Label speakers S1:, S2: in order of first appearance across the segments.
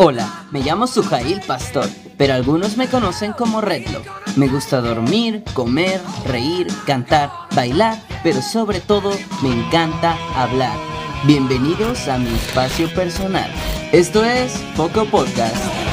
S1: Hola, me llamo Sujail Pastor, pero algunos me conocen como Redlock. Me gusta dormir, comer, reír, cantar, bailar, pero sobre todo me encanta hablar. Bienvenidos a mi espacio personal. Esto es Poco Podcast.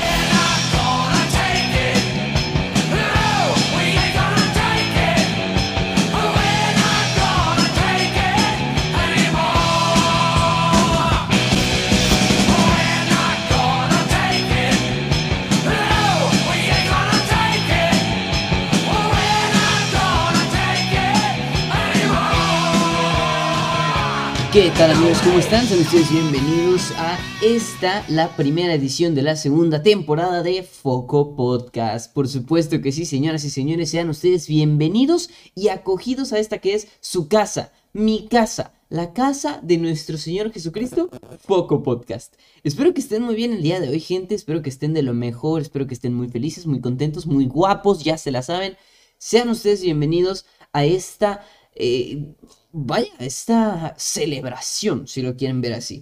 S1: ¿Qué tal amigos? ¿Cómo están? Sean ustedes bienvenidos a esta, la primera edición de la segunda temporada de Foco Podcast. Por supuesto que sí, señoras y señores, sean ustedes bienvenidos y acogidos a esta que es su casa, mi casa, la casa de nuestro Señor Jesucristo, Foco Podcast. Espero que estén muy bien el día de hoy, gente. Espero que estén de lo mejor, espero que estén muy felices, muy contentos, muy guapos, ya se la saben. Sean ustedes bienvenidos a esta... Eh, vaya, esta celebración, si lo quieren ver así.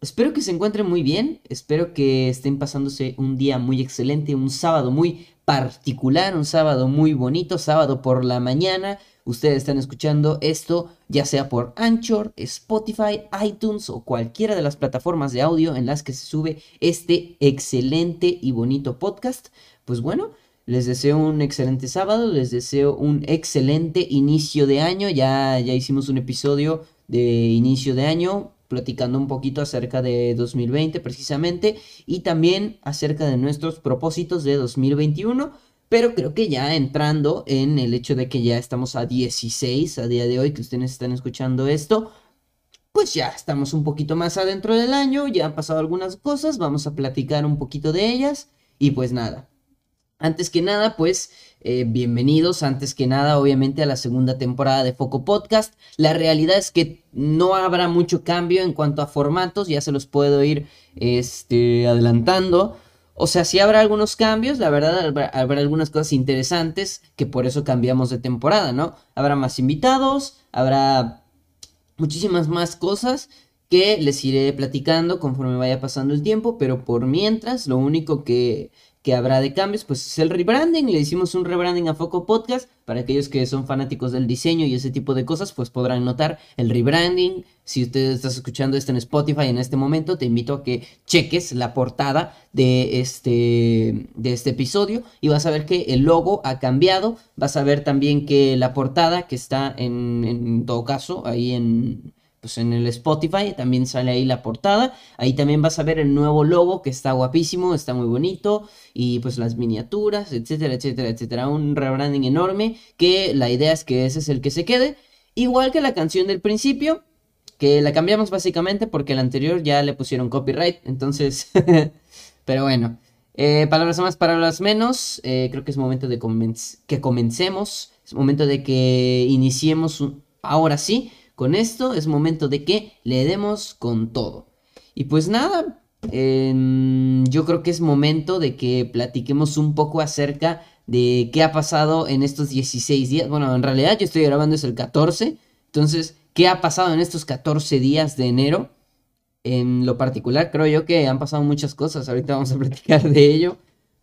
S1: Espero que se encuentren muy bien, espero que estén pasándose un día muy excelente, un sábado muy particular, un sábado muy bonito, sábado por la mañana. Ustedes están escuchando esto ya sea por Anchor, Spotify, iTunes o cualquiera de las plataformas de audio en las que se sube este excelente y bonito podcast. Pues bueno, les deseo un excelente sábado, les deseo un excelente inicio de año. Ya, ya hicimos un episodio de inicio de año platicando un poquito acerca de 2020 precisamente y también acerca de nuestros propósitos de 2021. Pero creo que ya entrando en el hecho de que ya estamos a 16 a día de hoy que ustedes están escuchando esto, pues ya estamos un poquito más adentro del año, ya han pasado algunas cosas, vamos a platicar un poquito de ellas y pues nada, antes que nada, pues eh, bienvenidos, antes que nada, obviamente a la segunda temporada de Foco Podcast. La realidad es que no habrá mucho cambio en cuanto a formatos, ya se los puedo ir este, adelantando. O sea, sí habrá algunos cambios, la verdad, habrá, habrá, algunas cosas interesantes que por eso cambiamos de temporada, ¿no? Habrá más invitados, habrá muchísimas más cosas que les iré platicando conforme vaya pasando el tiempo, pero por mientras, lo único que que habrá de cambios, pues es el rebranding. Le hicimos un rebranding a Foco Podcast. Para aquellos que son fanáticos del diseño y ese tipo de cosas, pues podrán notar el rebranding. Si usted estás escuchando esto en Spotify en este momento, te invito a que cheques la portada de este, de este episodio y vas a ver que el logo ha cambiado. Vas a ver también que la portada que está en, en todo caso ahí en, pues en el Spotify también sale ahí la portada. Ahí también vas a ver el nuevo logo que está guapísimo, está muy bonito. Y pues las miniaturas, etcétera, etcétera, etcétera. Un rebranding enorme que la idea es que ese es el que se quede. Igual que la canción del principio, que la cambiamos básicamente porque la anterior ya le pusieron copyright. Entonces, pero bueno. Eh, palabras más, palabras menos. Eh, creo que es momento de que comencemos. Es momento de que iniciemos ahora sí con esto es momento de que le demos con todo. Y pues nada, yo creo que es momento de que platiquemos un poco acerca de qué ha pasado en estos 16 días. Bueno, en realidad yo estoy grabando es el 14. Entonces, ¿qué ha pasado en estos 14 días de enero? En lo particular, creo yo que han pasado muchas cosas. Ahorita vamos a platicar de ello.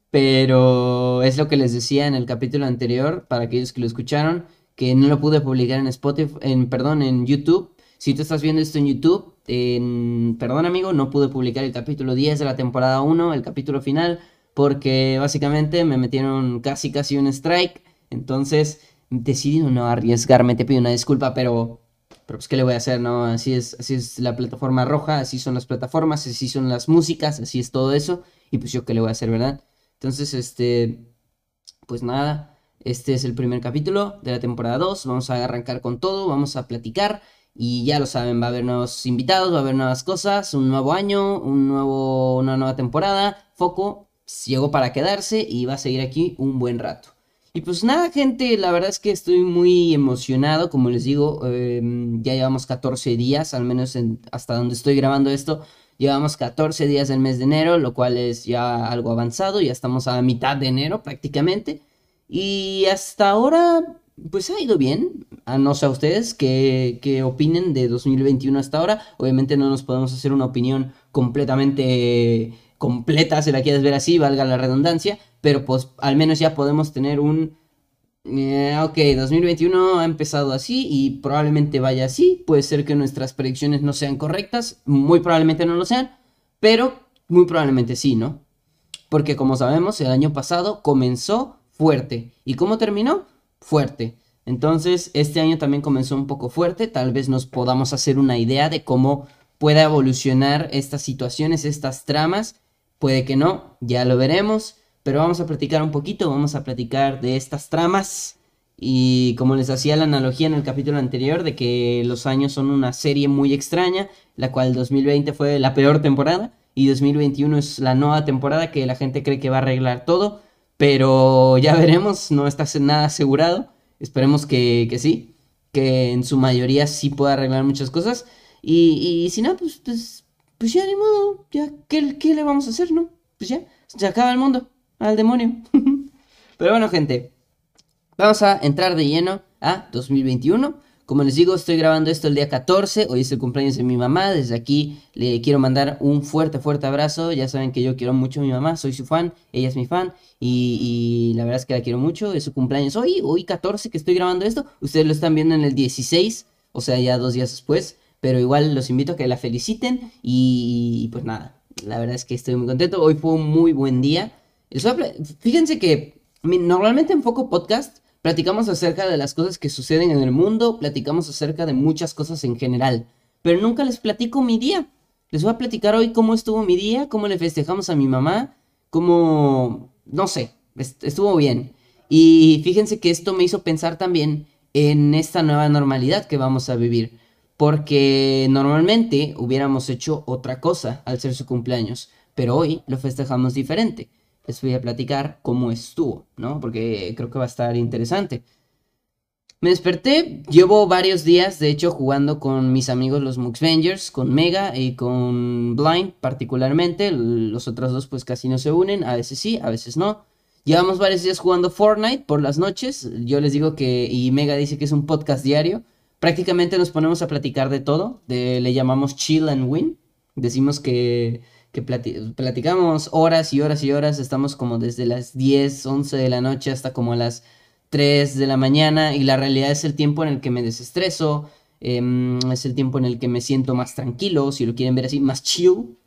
S1: Pero es lo que les decía en el capítulo anterior, para aquellos que lo escucharon que no lo pude publicar en Spotify, en, perdón, en YouTube. Si tú estás viendo esto en YouTube, en, perdón amigo, no pude publicar el capítulo 10 de la temporada 1, el capítulo final, porque básicamente me metieron casi casi un strike. Entonces decidí no arriesgarme, te pido una disculpa, pero, pero pues qué le voy a hacer, ¿no? Así es, así es la plataforma roja, así son las plataformas, así son las músicas, así es todo eso. Y pues yo qué le voy a hacer, ¿verdad? Entonces, este, pues nada. Este es el primer capítulo de la temporada 2. Vamos a arrancar con todo, vamos a platicar. Y ya lo saben, va a haber nuevos invitados, va a haber nuevas cosas, un nuevo año, un nuevo, una nueva temporada. Foco llegó para quedarse y va a seguir aquí un buen rato. Y pues nada, gente, la verdad es que estoy muy emocionado. Como les digo, em, ya llevamos 14 días, al menos hasta donde estoy grabando esto. Llevamos 14 días del mes de enero, lo cual es ya algo avanzado. Ya estamos a mitad de enero prácticamente. Y hasta ahora, pues ha ido bien. A no sé a ustedes qué, opinen de 2021 hasta ahora. Obviamente no nos podemos hacer una opinión completamente completa, si la quieres ver así, valga la redundancia, pero pues al menos ya podemos tener un... Eh, ok, 2021 ha empezado así y probablemente vaya así, puede ser que nuestras predicciones no sean correctas, muy probablemente no lo sean, pero muy probablemente sí, ¿no? Porque como sabemos, el año pasado comenzó fuerte. ¿Y cómo terminó? Fuerte. Entonces, este año también comenzó un poco fuerte. Tal vez nos podamos hacer una idea de cómo pueda evolucionar estas situaciones, estas tramas. Puede que no, ya lo veremos. Pero vamos a platicar un poquito, vamos a platicar de estas tramas. Y como les hacía la analogía en el capítulo anterior, de que los años son una serie muy extraña, la cual 2020 fue la peor temporada y 2021 es la nueva temporada que la gente cree que va a arreglar todo, pero ya veremos, no está nada asegurado. Esperemos que, sí, que en su mayoría sí pueda arreglar muchas cosas. Y, si no, pues, pues, pues, ya ni modo, ya, ¿qué, ¿qué le vamos a hacer, no? Pues ya, se acaba el mundo, al demonio. Pero bueno, gente, vamos a entrar de lleno a 2021. Como les digo, estoy grabando esto el día 14, hoy es el cumpleaños de mi mamá, desde aquí le quiero mandar un fuerte, fuerte abrazo, ya saben que yo quiero mucho a mi mamá, soy su fan, ella es mi fan y, la verdad es que la quiero mucho, es su cumpleaños hoy, hoy 14 que estoy grabando esto, ustedes lo están viendo en el 16, o sea, ya dos días después, pero igual los invito a que la feliciten y, pues nada, la verdad es que estoy muy contento, hoy fue un muy buen día. Fíjense que normalmente enfoco podcast Platicamos acerca de las cosas que suceden en el mundo, platicamos acerca de muchas cosas en general, pero nunca les platico mi día. Les voy a platicar hoy cómo estuvo mi día, cómo le festejamos a mi mamá, cómo, no sé, estuvo bien. Y fíjense que esto me hizo pensar también en esta nueva normalidad que vamos a vivir, porque normalmente hubiéramos hecho otra cosa al ser su cumpleaños, pero hoy lo festejamos diferente les voy a platicar cómo estuvo, ¿no? Porque creo que va a estar interesante. Me desperté, llevo varios días, de hecho, jugando con mis amigos los Muxvengers, con Mega y con Blind particularmente. Los otros dos pues casi no se unen, a veces sí, a veces no. Llevamos varios días jugando Fortnite por las noches. Yo les digo que, y Mega dice que es un podcast diario. Prácticamente nos ponemos a platicar de todo, le llamamos chill and win. Decimos que que platicamos horas y horas y horas, estamos como desde las 10, 11 de la noche hasta como las 3 de la mañana y la realidad es el tiempo en el que me desestreso, em, es el tiempo en el que me siento más tranquilo, si lo quieren ver así, más chill.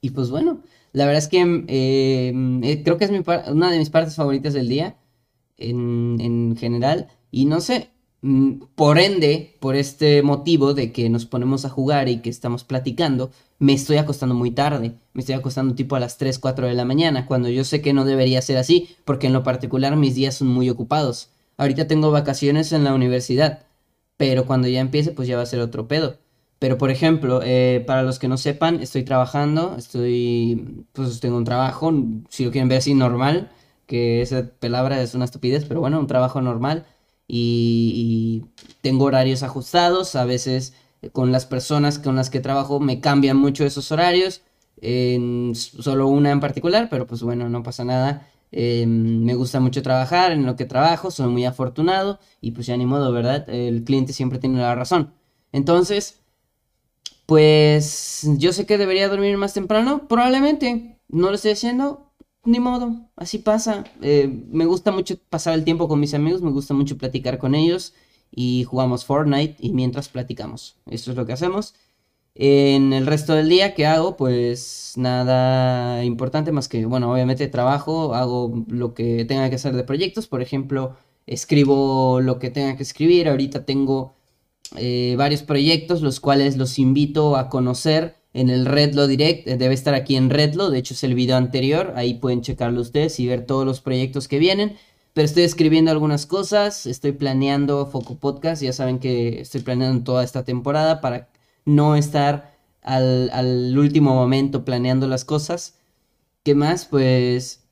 S1: Y pues bueno, la verdad es que em, eh, creo que es una de mis partes favoritas del día en, en general y no sé, por ende, por este motivo de que nos ponemos a jugar y que estamos platicando, me estoy acostando muy tarde. Me estoy acostando tipo a las 3, 4 de la mañana, cuando yo sé que no debería ser así, porque en lo particular mis días son muy ocupados. Ahorita tengo vacaciones en la universidad, pero cuando ya empiece, pues ya va a ser otro pedo. Pero por ejemplo, eh, para los que no sepan, estoy trabajando, estoy, pues tengo un trabajo, si lo quieren ver así, normal, que esa palabra es una estupidez, pero bueno, un trabajo normal y, tengo horarios ajustados, a veces eh, con las personas con las que trabajo me cambian mucho esos horarios, en solo una en particular, pero pues bueno, no pasa nada. Em, me gusta mucho trabajar en lo que trabajo, soy muy afortunado y pues ya ni modo, ¿verdad? El cliente siempre tiene la razón. Entonces, pues yo sé que debería dormir más temprano, probablemente. No lo estoy haciendo, ni modo, así pasa. Eh, me gusta mucho pasar el tiempo con mis amigos, me gusta mucho platicar con ellos y jugamos Fortnite y mientras platicamos. Eso es lo que hacemos. En el resto del día, ¿qué hago? Pues nada importante más que, bueno, obviamente trabajo, hago lo que tenga que hacer de proyectos, por ejemplo, escribo lo que tenga que escribir. Ahorita tengo eh, varios proyectos, los cuales los invito a conocer en el Redlo Direct, eh, debe estar aquí en Redlo, de hecho es el video anterior, ahí pueden checarlo ustedes y ver todos los proyectos que vienen. Pero estoy escribiendo algunas cosas, estoy planeando Foco Podcast, ya saben que estoy planeando toda esta temporada para no estar al, al último momento planeando las cosas. ¿Qué más? Pues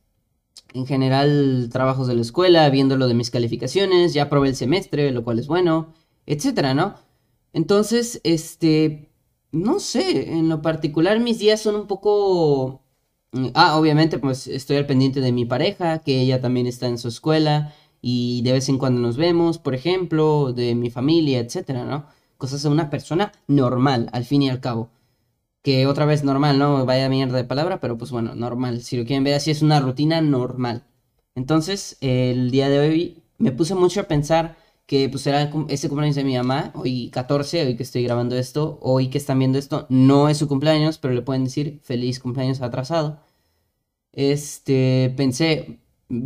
S1: en general trabajos de la escuela, viendo lo de mis calificaciones, ya probé el semestre, lo cual es bueno, etcétera, ¿no? Entonces, este, no sé, en lo particular mis días son un poco... Mm, ah, obviamente pues estoy al pendiente de mi pareja, que ella también está en su escuela y de vez en cuando nos vemos, por ejemplo, de mi familia, etcétera, ¿no? Cosas de una persona normal, al fin y al cabo. que otra vez normal, ¿no? Vaya mierda de palabra, pero pues bueno, normal. Si lo quieren ver así, es una rutina normal. Entonces, el día de hoy me puse mucho a pensar que pues era ese cumpleaños de mi mamá, hoy 14, hoy que estoy grabando esto, hoy que están viendo esto, no es su cumpleaños, pero le pueden decir feliz cumpleaños atrasado. Este, pensé,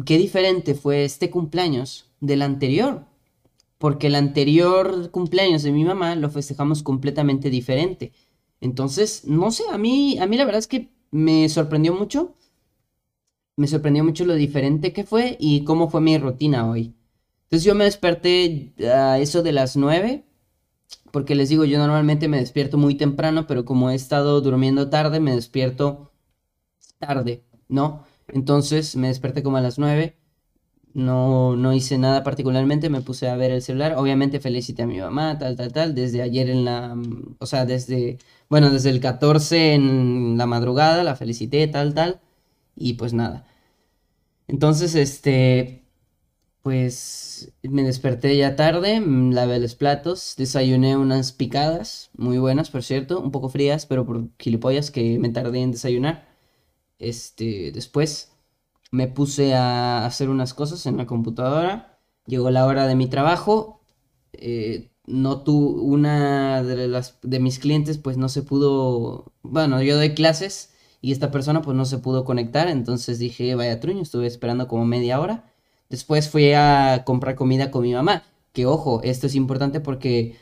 S1: qué diferente fue este cumpleaños del anterior, porque el anterior cumpleaños de mi mamá lo festejamos completamente diferente. Entonces, no sé, a mí, a mí la verdad es que me sorprendió mucho, me sorprendió mucho lo diferente que fue y cómo fue mi rutina hoy. Entonces yo me desperté a eso de las 9, porque les digo, yo normalmente me despierto muy temprano, pero como he estado durmiendo tarde, me despierto tarde, ¿no? Entonces me desperté como a las 9, no, no hice nada particularmente, me puse a ver el celular, obviamente felicité a mi mamá, tal, tal, tal, desde ayer en la, o sea, desde, bueno, desde el 14 en la madrugada, la felicité, tal, tal, y pues nada. Entonces, este, pues me desperté ya tarde, mm, lavé los platos, desayuné unas picadas, muy buenas por cierto, un poco frías, pero por gilipollas que me tardé en desayunar. Este, después me puse a hacer unas cosas en la computadora, llegó la hora de mi trabajo, eh, no tu, una de, las, de mis clientes pues no se pudo, bueno, yo doy clases y esta persona pues no se pudo conectar, entonces dije, vaya truño, estuve esperando como media hora Después fui a comprar comida con mi mamá. Que ojo, esto es importante porque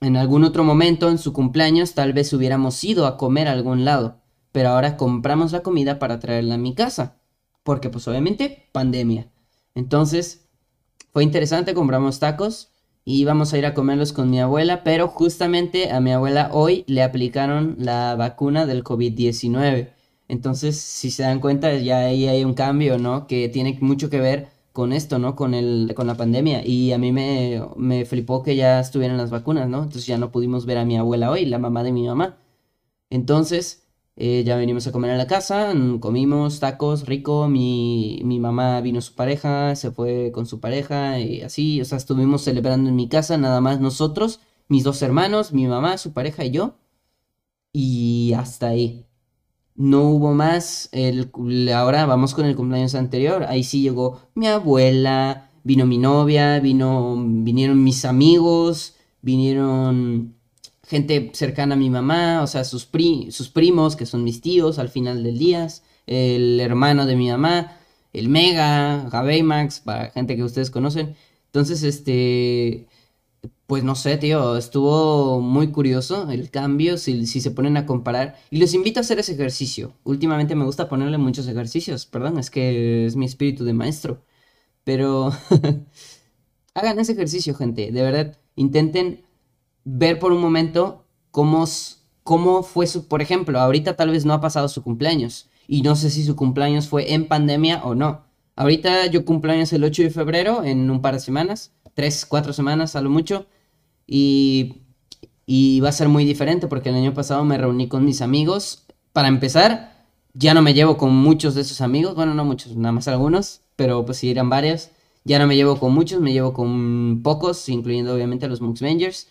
S1: en algún otro momento en su cumpleaños tal vez hubiéramos ido a comer a algún lado. Pero ahora compramos la comida para traerla a mi casa. Porque pues obviamente pandemia. Entonces fue interesante, compramos tacos y íbamos a ir a comerlos con mi abuela, pero justamente a mi abuela hoy le aplicaron la vacuna del COVID-19. Entonces, si se dan cuenta, ya ahí hay un cambio, ¿no? Que tiene mucho que ver con esto, ¿no? Con, el, con la pandemia. Y a mí me, me flipó que ya estuvieran las vacunas, ¿no? Entonces ya no pudimos ver a mi abuela hoy, la mamá de mi mamá. Entonces, eh, ya venimos a comer a la casa, mm, comimos tacos, rico, mi, mi mamá vino su pareja, se fue con su pareja y así, o sea, estuvimos celebrando en mi casa, nada más nosotros, mis dos hermanos, mi mamá, su pareja y yo. Y hasta ahí no hubo más. El, ahora vamos con el cumpleaños anterior. Ahí sí llegó mi abuela, vino mi novia, vino, vinieron mis amigos, vinieron gente cercana a mi mamá, o sea, sus, sus primos, que son mis tíos al final del día, el hermano de mi mamá, el Mega, Max para gente que ustedes conocen. Entonces, este, pues no sé, tío, estuvo muy curioso el cambio si, si, se ponen a comparar. Y los invito a hacer ese ejercicio. Últimamente me gusta ponerle muchos ejercicios, perdón, es que es mi espíritu de maestro. Pero hagan ese ejercicio, gente. De verdad, intenten ver por un momento cómo, cómo fue su... Por ejemplo, ahorita tal vez no ha pasado su cumpleaños. Y no sé si su cumpleaños fue en pandemia o no. Ahorita yo cumpleaños el 8 de febrero, en un par de semanas. Tres, cuatro semanas a lo mucho. Y, va a ser muy diferente porque el año pasado me reuní con mis amigos. Para empezar, ya no me llevo con muchos de esos amigos. Bueno, no muchos, nada más algunos, pero pues sí eran varios. Ya no me llevo con muchos, me llevo con pocos, incluyendo obviamente a los Muxvengers.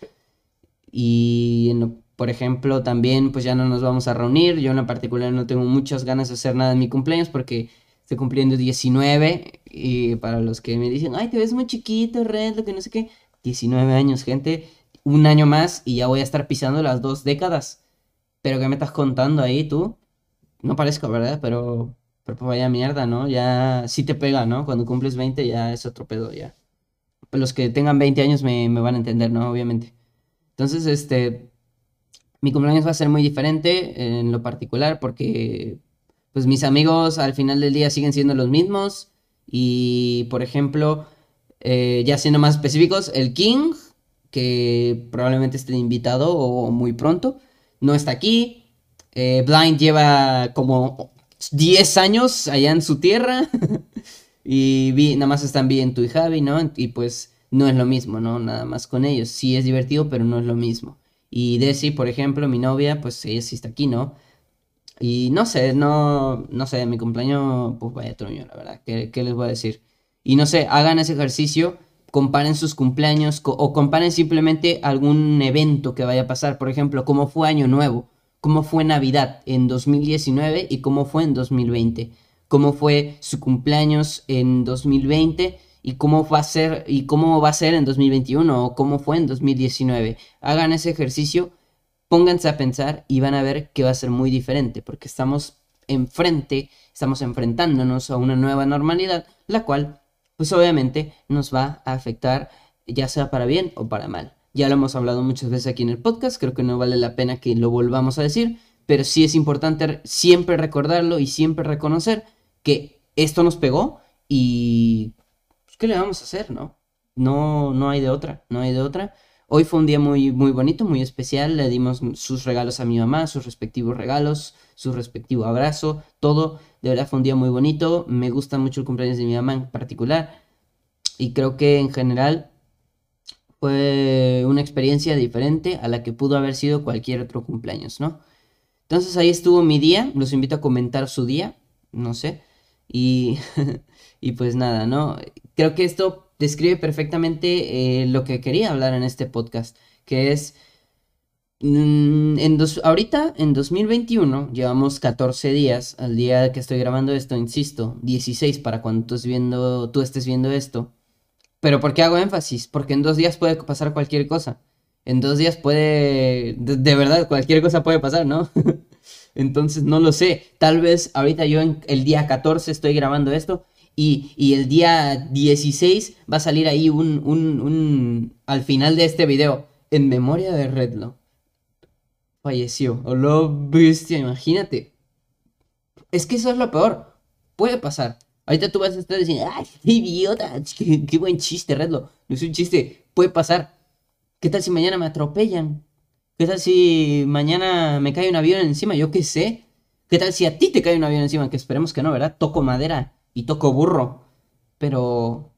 S1: Y por ejemplo, también pues ya no nos vamos a reunir. Yo en particular no tengo muchas ganas de hacer nada en mi cumpleaños porque estoy cumpliendo 19 y para los que me dicen, ay, te ves muy chiquito, Red, lo que no sé qué. 19 años, gente, un año más y ya voy a estar pisando las dos décadas. Pero ¿qué me estás contando ahí tú? No parezco, ¿verdad? Pero, pero pues vaya mierda, ¿no? Ya sí te pega, ¿no? Cuando cumples 20 ya es otro pedo, ya. Los que tengan 20 años me, me van a entender, ¿no? Obviamente. Entonces, este, mi cumpleaños va a ser muy diferente en lo particular porque, pues mis amigos al final del día siguen siendo los mismos y, por ejemplo, eh, ya siendo más específicos, el King, que probablemente esté invitado o muy pronto, no está aquí. Eh, Blind lleva como 10 años allá en su tierra. y nada más están bien tú y Javi, ¿no? Y pues no es lo mismo, ¿no? Nada más con ellos. Sí es divertido, pero no es lo mismo. Y Desi, por ejemplo, mi novia, pues ella sí está aquí, ¿no? Y no sé, no, no sé, mi cumpleaños, pues vaya truño, la verdad. ¿Qué les voy a decir? Y no sé, hagan ese ejercicio, comparen sus cumpleaños o comparen simplemente algún evento que vaya a pasar. Por ejemplo, cómo fue Año Nuevo, cómo fue Navidad en 2019 y cómo fue en 2020. Cómo fue su cumpleaños en 2020 y cómo va a ser y cómo va a ser en 2021 o cómo fue en 2019. Hagan ese ejercicio, pónganse a pensar y van a ver que va a ser muy diferente porque estamos enfrente, estamos enfrentándonos a una nueva normalidad, la cual pues obviamente nos va a afectar ya sea para bien o para mal. Ya lo hemos hablado muchas veces aquí en el podcast, creo que no vale la pena que lo volvamos a decir, pero sí es importante siempre recordarlo y siempre reconocer que esto nos pegó y pues, ¿qué le vamos a hacer, no? No, no hay de otra, no hay de otra. Hoy fue un día muy, muy bonito, muy especial. Le dimos sus regalos a mi mamá, sus respectivos regalos, su respectivo abrazo, todo. De verdad fue un día muy bonito. Me gusta mucho el cumpleaños de mi mamá en particular. Y creo que en general fue una experiencia diferente a la que pudo haber sido cualquier otro cumpleaños, ¿no? Entonces ahí estuvo mi día, los invito a comentar su día, no sé, y, y pues nada, ¿no? Creo que esto describe perfectamente eh, lo que quería hablar en este podcast, que es, en dos, ahorita en 2021 llevamos 14 días, al día que estoy grabando esto, insisto, 16 para cuando tú, viendo, tú estés viendo esto. Pero ¿por qué hago énfasis? Porque en dos días puede pasar cualquier cosa. En dos días puede, de, verdad, cualquier cosa puede pasar, ¿no? Entonces no lo sé. Tal vez ahorita yo en el día 14 estoy grabando esto y, y el día 16 va a salir ahí un, un, un, al final de este video, en memoria de Redlo. Falleció. O lo bestia, imagínate. Es que eso es lo peor. Puede pasar. Ahorita tú vas a estar diciendo, ¡ay, qué idiota! Qué, buen chiste, Redlo! No es un chiste, puede pasar. ¿Qué tal si mañana me atropellan? ¿Qué tal si mañana me cae un avión encima? Yo qué sé. ¿Qué tal si a ti te cae un avión encima? Que esperemos que no, ¿verdad? Toco madera y toco burro. Pero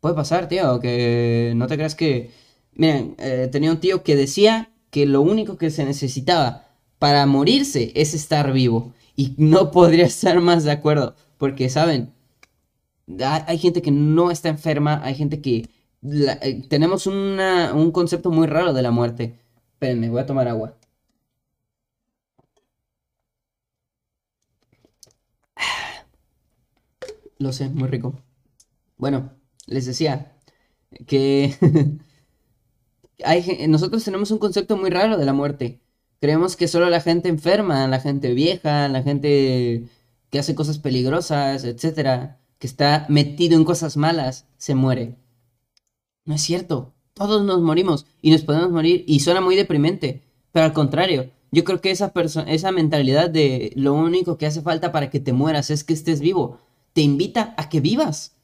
S1: puede pasar, tío, que no te creas que... Miren, eh, tenía un tío que decía que lo único que se necesitaba para morirse es estar vivo. Y no podría estar más de acuerdo. Porque, ¿saben? hay gente que no está enferma, hay gente que... Eh, tenemos un concepto muy raro de la muerte. Espérenme, voy a tomar agua. Lo sé, muy rico. Bueno, les decía que nosotros tenemos un concepto muy raro de la muerte. Creemos que solo la gente enferma, la gente vieja, la gente que hace cosas peligrosas, etcétera, que está metido en cosas malas, se muere. No es cierto. Todos nos morimos y nos podemos morir y suena muy deprimente. Pero al contrario, yo creo que esa, esa mentalidad de lo único que hace falta para que te mueras es que estés vivo, te invita a que vivas,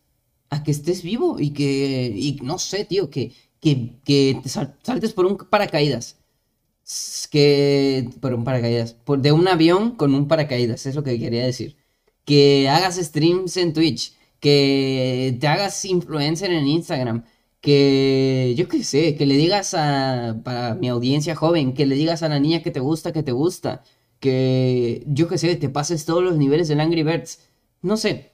S1: a que estés vivo y que, y no sé, tío, que, que, que te saltes por un paracaídas. Que, por un paracaídas, por, de un avión con un paracaídas, es lo que quería decir que hagas streams en Twitch, que te hagas influencer en Instagram, que yo qué sé, que le digas a para mi audiencia joven, que le digas a la niña que te gusta, que te gusta, que yo qué sé, te pases todos los niveles del Angry Birds. No sé.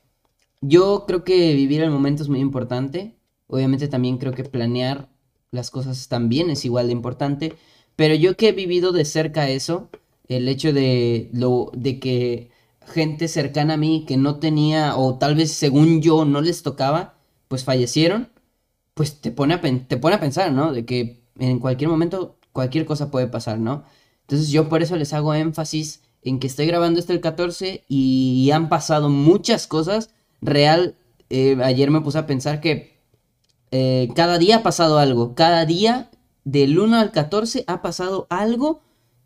S1: Yo creo que vivir el momento es muy importante. Obviamente también creo que planear las cosas también es igual de importante. Pero yo que he vivido de cerca eso, el hecho de lo de que gente cercana a mí que no tenía, o tal vez según yo no les tocaba, pues fallecieron, pues te pone a, te pone a pensar, ¿no? De que en cualquier momento cualquier cosa puede pasar, ¿no? Entonces yo por eso les hago énfasis en que estoy grabando esto el 14 y han pasado muchas cosas. Real, eh, ayer me puse a pensar que eh, cada día ha pasado algo. Cada día del 1 al 14 ha pasado algo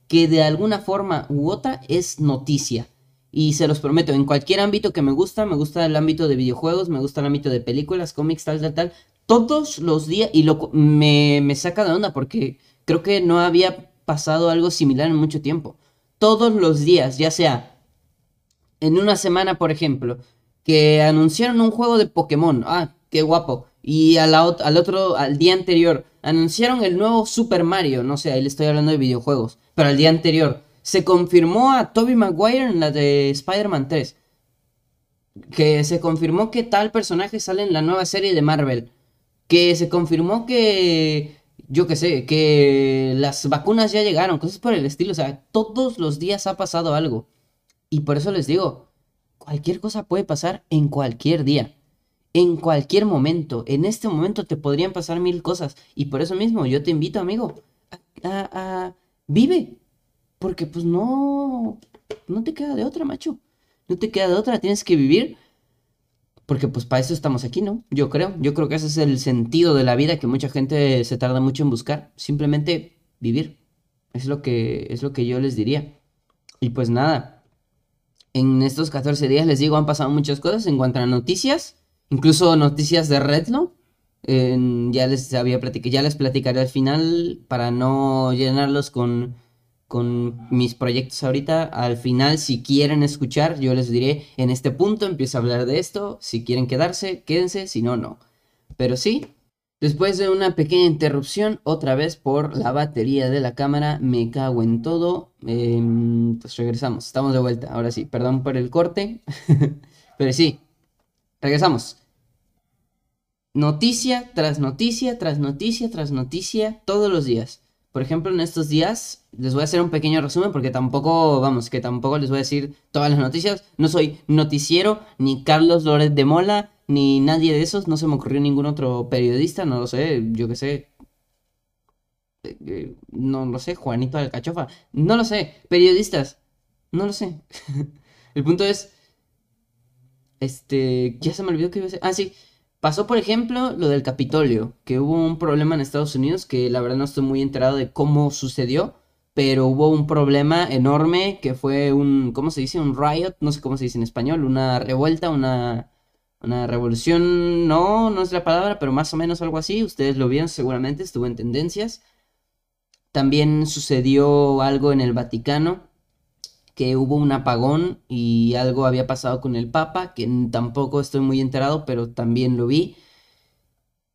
S1: que de alguna forma u otra es noticia. Y se los prometo, en cualquier ámbito que me gusta, me gusta el ámbito de videojuegos, me gusta el ámbito de películas, cómics, tal, tal, tal, todos los días, y lo, me, me saca de onda porque creo que no había pasado algo similar en mucho tiempo. Todos los días, ya sea en una semana, por ejemplo, que anunciaron un juego de Pokémon, ah, qué guapo, y al otro, al día anterior, anunciaron el nuevo Super Mario, no sé, ahí le estoy hablando de videojuegos, pero al día anterior se confirmó a Toby Maguire en la de Spider-Man 3. Que se confirmó que tal personaje sale en la nueva serie de Marvel. Que se confirmó que, yo qué sé, que las vacunas ya llegaron, cosas por el estilo, o sea, todos los días ha pasado algo. Y por eso les digo, cualquier cosa puede pasar en cualquier día, en cualquier momento. En este momento te podrían pasar mil cosas. Y por eso mismo yo te invito, amigo, a, a, vive. Porque pues no, no te queda de otra, macho. No te queda de otra, tienes que vivir porque pues para eso estamos aquí, ¿no? Yo creo, yo creo que ese es el sentido de la vida que mucha gente se tarda mucho en buscar, simplemente vivir. Es lo que es lo que yo les diría. Y pues nada. En estos 14 días les digo, han pasado muchas cosas en cuanto a noticias, incluso noticias de Redlo. ya les había platicado, ya les platicaré al final para no llenarlos con mis proyectos ahorita. Al final, si quieren escuchar, yo les diré, en este punto empiezo a hablar de esto. Si quieren quedarse, quédense, si no, no. Pero sí, después de una pequeña interrupción, otra vez por la batería de la cámara, me cago en todo. Em, pues regresamos, estamos de vuelta. Ahora sí, perdón por el corte. Pero sí, regresamos. Noticia tras noticia, tras noticia, tras noticia, todos los días. Por ejemplo, en estos días les voy a hacer un pequeño resumen porque tampoco, vamos, que tampoco les voy a decir todas las noticias. No soy noticiero, ni Carlos Lórez de Mola, ni nadie de esos. No se me ocurrió ningún otro periodista, no lo sé, yo qué sé. Eh, no lo sé, Juanito Alcachofa. No lo sé, periodistas. No lo sé. El punto es. Este. Ya se me olvidó que iba a decir. Ah, sí. Pasó, por ejemplo, lo del Capitolio, que hubo un problema en Estados Unidos, que la verdad no estoy muy enterado de cómo sucedió, pero hubo un problema enorme que fue un, ¿cómo se dice? Un riot, no sé cómo se dice en español, una revuelta, una, una revolución, no, no es la palabra, pero más o menos algo así, ustedes lo vieron seguramente, estuvo en tendencias. También sucedió algo en el Vaticano, que hubo un apagón y algo había pasado con el Papa, que tampoco estoy muy enterado, pero también lo vi.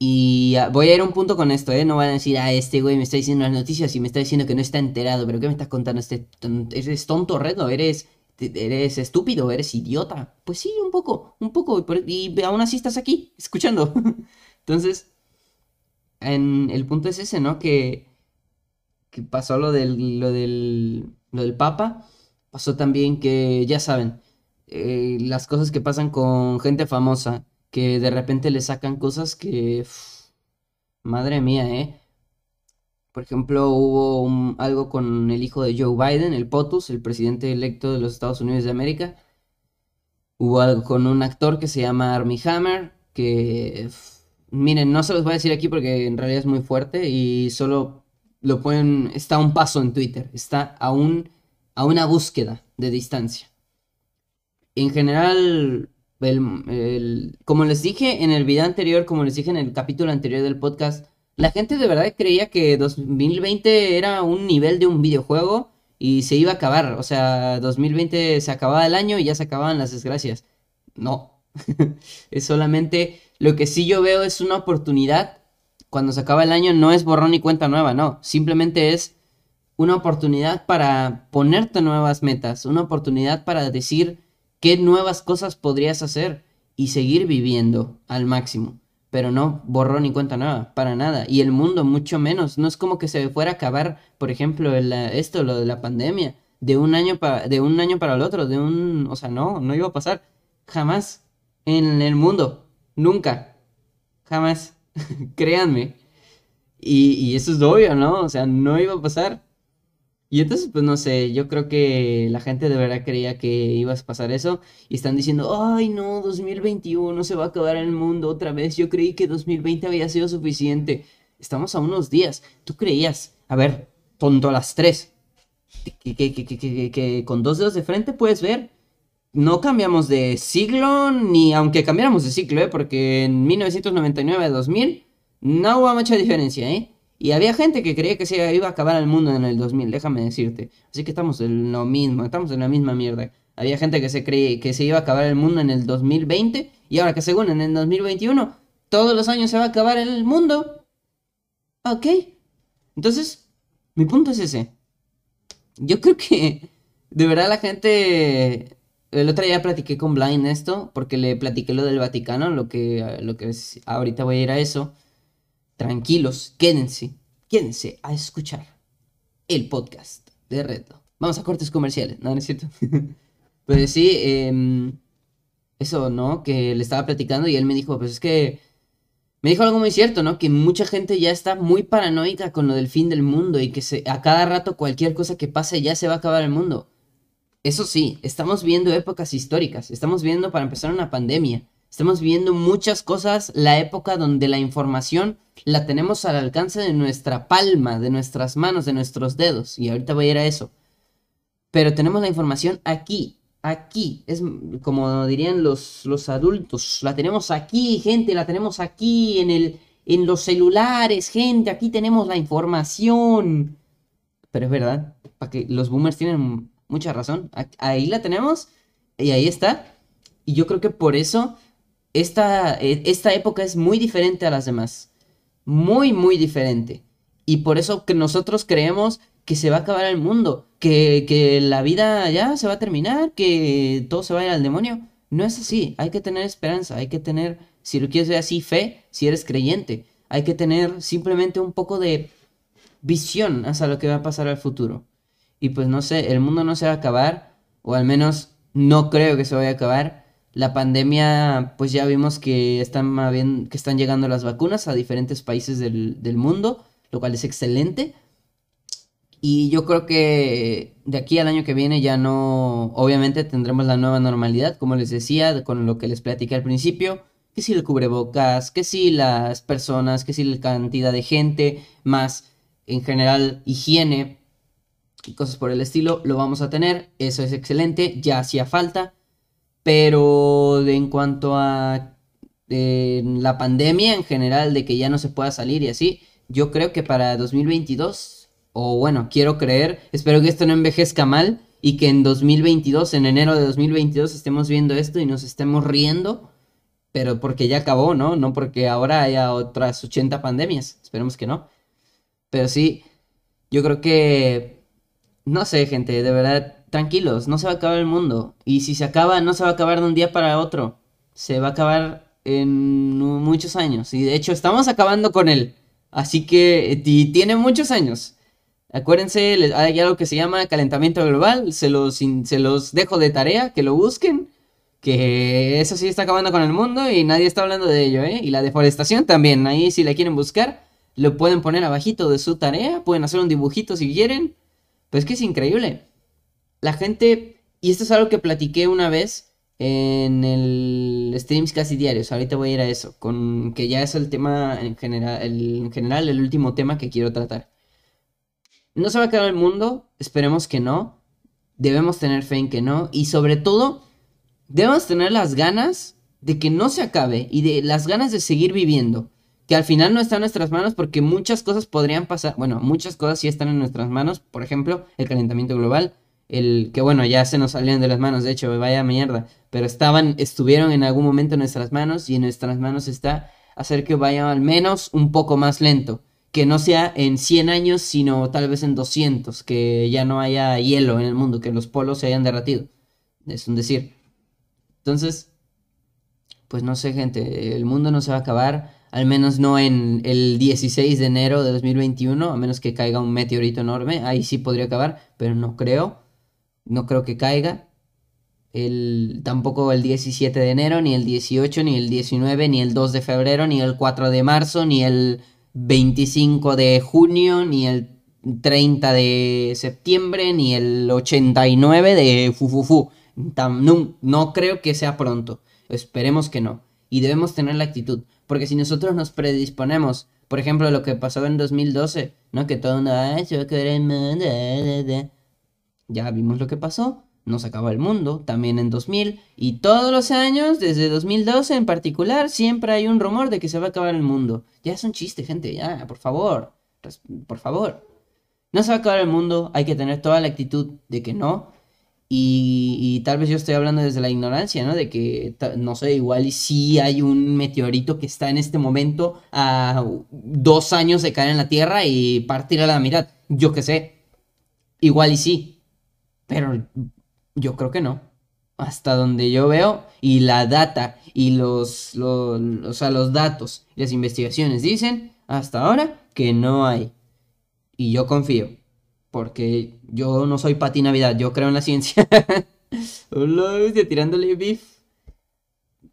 S1: Y ah, voy a ir a un punto con esto, ¿eh? No van a decir, ah, este güey me está diciendo las noticias y me está diciendo que no está enterado, pero ¿qué me estás contando? Este, ¿Eres tonto, redo? ¿Eres, ¿Eres estúpido? ¿Eres idiota? Pues sí, un poco, un poco, y, aún así estás aquí, escuchando. Entonces, en, el punto es ese, ¿no? Que, que pasó lo del, lo del, lo del Papa Pasó también que, ya saben, eh, las cosas que pasan con gente famosa, que de repente le sacan cosas que... madre mía, ¿eh? Por ejemplo, hubo algo con el hijo de Joe Biden, el POTUS, el presidente electo de los Estados Unidos de América. Hubo algo con un actor que se llama Armie Hammer, que... miren, no se los voy a decir aquí porque en realidad es muy fuerte y solo lo pueden... Está a un paso en Twitter, está a un a una búsqueda de distancia. En general, como les dije en el video anterior, como les dije en el capítulo anterior del podcast, la gente de verdad creía que 2020 era un nivel de un videojuego y se iba a acabar. O sea, 2020 se acababa el año y ya se acababan las desgracias. No. es solamente lo que sí yo veo es una oportunidad. Cuando se acaba el año no es borrón y cuenta nueva, no. Simplemente es una oportunidad para ponerte nuevas metas, una oportunidad para decir qué nuevas cosas podrías hacer y seguir viviendo al máximo. Pero no borró ni cuenta nada, para nada. Y el mundo mucho menos. No es como que se fuera a acabar, por ejemplo, esto, lo de la pandemia, de un año para, de un año para el otro, de un, o sea, no, no iba a pasar. Jamás en el mundo, nunca, jamás. Créanme. Y, y eso es obvio, ¿no? O sea, no iba a pasar. Y entonces, pues no sé, yo creo que la gente de verdad creía que ibas a pasar eso y están diciendo, ay no, 2021 se va a acabar el mundo otra vez, yo creí que 2020 había sido suficiente. Estamos a unos días, tú creías, a ver, tonto a las tres, que, que, que, que, con dos dedos de frente puedes ver, no cambiamos de siglo, ni aunque cambiáramos de ciclo, ¿eh? porque en 1999 a 2000 no hubo mucha diferencia, ¿eh? Y había gente que creía que se iba a acabar el mundo en el 2000, déjame decirte. Así que estamos en lo mismo, estamos en la misma mierda. Había gente que se creía que se iba a acabar el mundo en el 2020 y ahora que según en el 2021 todos los años se va a acabar el mundo. Ok. Entonces, mi punto es ese. Yo creo que de verdad la gente... El otro día platiqué con Blind esto porque le platiqué lo del Vaticano, lo que, lo que es... ahorita voy a ir a eso tranquilos, quédense, quédense a escuchar el podcast de Redlo. Vamos a cortes comerciales, ¿no, ¿No es cierto? pues sí, em, eso, ¿no? Que le estaba platicando y él me dijo, pues es que... Me dijo algo muy cierto, ¿no? Que mucha gente ya está muy paranoica con lo del fin del mundo y que a cada rato cualquier cosa que pase ya se va a acabar el mundo. Eso sí, estamos viendo épocas históricas, estamos viendo para empezar una pandemia, estamos viendo muchas cosas, la época donde la información la tenemos al alcance de nuestra palma, de nuestras manos, de nuestros dedos, y ahorita voy a ir a eso. Pero tenemos la información aquí, aquí, es como dirían los, los adultos, la tenemos aquí, gente, la tenemos aquí en, el, en los celulares, gente, aquí tenemos la información. Pero es verdad, para que los boomers tienen mucha razón. Ahí la tenemos y ahí está. Y yo creo que por eso esta, e, esta época es muy diferente a las demás. Muy, muy diferente. Y por eso que nosotros creemos que se va a acabar el mundo, que, que la vida ya se va a terminar, que todo se va a ir al demonio. No es así, hay que tener esperanza, hay que tener, si lo quieres ver así, fe, si eres creyente. Hay que tener simplemente un poco de visión hacia lo que va a pasar al futuro. Y pues no sé, el mundo no se va a acabar, o al menos no creo que se vaya a acabar. La pandemia, pues ya vimos que están, que están llegando las vacunas a diferentes países del, del mundo, lo cual es excelente. Y yo creo que de aquí al año que viene ya no, obviamente tendremos la nueva normalidad, como les decía, con lo que les platiqué al principio, que si el cubrebocas, que si las personas, que si la cantidad de gente, más en general higiene, y cosas por el estilo, lo vamos a tener, eso es excelente, ya hacía falta, pero en cuanto a la pandemia en general, de que ya no se pueda salir y así, yo creo que para 2022, o bueno, quiero creer, espero que esto no envejezca mal y que en 2022, en enero de 2022, estemos viendo esto y nos estemos riendo, pero porque ya acabó, ¿no? No porque ahora haya otras 80 pandemias, esperemos que no. Pero sí, yo creo que no sé, gente, de verdad, tranquilos, no se va a acabar el mundo. Y si se acaba, no se va a acabar de un día para otro. Se va a acabar en muchos años. Y de hecho, estamos acabando con él. Así que tiene muchos años. Acuérdense, hay algo que se llama calentamiento global. Se los, se los dejo de tarea, que lo busquen. Que eso sí está acabando con el mundo y nadie está hablando de ello, ¿eh? Y la deforestación también. Ahí si la quieren buscar, lo pueden poner abajito de su tarea. Pueden hacer un dibujito si quieren. Pues es que es increíble. La gente, y esto es algo que platiqué una vez en el streams casi diarios, ahorita voy a ir a eso, con que ya es el tema en general, el, en general el último tema que quiero tratar. No se va a acabar el mundo, esperemos que no. Debemos tener fe en que no. Y sobre todo, debemos tener las ganas de que no se acabe y de las ganas de seguir viviendo que al final no está en nuestras manos porque muchas cosas podrían pasar, bueno, muchas cosas sí están en nuestras manos, por ejemplo, el calentamiento global, el que bueno, ya se nos salieron de las manos, de hecho, vaya mierda, pero estaban, estuvieron en algún momento en nuestras manos y en nuestras manos está hacer que vaya al menos un poco más lento, que no sea en 100 años, sino tal vez en 200, que ya no haya hielo en el mundo, que los polos se hayan derretido, es un decir. Entonces, pues no sé, gente, el mundo no se va a acabar al menos no en el 16 de enero de 2021, a menos que caiga un meteorito enorme, ahí sí podría acabar, pero no creo, no creo que caiga. El, tampoco el 17 de enero, ni el 18, ni el 19, ni el 2 de febrero, ni el 4 de marzo, ni el 25 de junio, ni el 30 de septiembre, ni el 89 de fufufu. No, no creo que sea pronto. Esperemos que no. Y debemos tener la actitud. Porque si nosotros nos predisponemos, por ejemplo, lo que pasó en 2012, ¿no? Que todo mundo, ay, se ya vimos lo que pasó, nos acabó el mundo, también en 2000, y todos los años, desde 2012 en particular, siempre hay un rumor de que se va a acabar el mundo. Ya es un chiste, gente, ya, por favor, por favor. No se va a acabar el mundo, hay que tener toda la actitud de que no, y, tal vez yo estoy hablando desde la ignorancia, ¿no? De que, no sé, igual y sí hay un meteorito que está en este momento a dos años de caer en la Tierra y partir a la mitad. Yo qué sé. Igual y sí. Pero yo creo que no. Hasta donde yo veo y la data y los, los, o sea, los datos y las investigaciones dicen hasta ahora que no hay. Y yo confío, porque yo no soy Pati Navidad, yo creo en la ciencia. Hola, tirándole beef.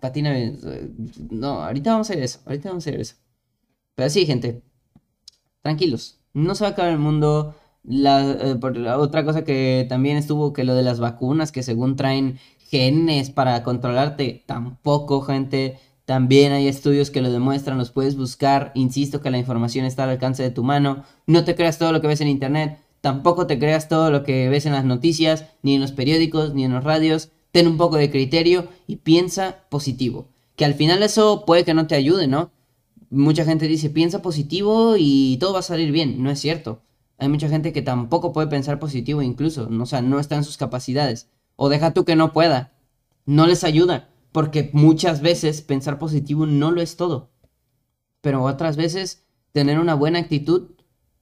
S1: Pati Navidad. No, ahorita vamos a ver eso, ahorita vamos a ver eso. Pero sí, gente, tranquilos, no se va a acabar el mundo. La, eh, la otra cosa que también estuvo, que lo de las vacunas, que según traen genes para controlarte, tampoco, gente. También hay estudios que lo demuestran, los puedes buscar. Insisto que la información está al alcance de tu mano. No te creas todo lo que ves en internet. Tampoco te creas todo lo que ves en las noticias, ni en los periódicos, ni en los radios. Ten un poco de criterio y piensa positivo. Que al final eso puede que no te ayude, ¿no? Mucha gente dice, piensa positivo y todo va a salir bien. No es cierto. Hay mucha gente que tampoco puede pensar positivo incluso. O sea, no está en sus capacidades. O deja tú que no pueda. No les ayuda. Porque muchas veces pensar positivo no lo es todo. Pero otras veces tener una buena actitud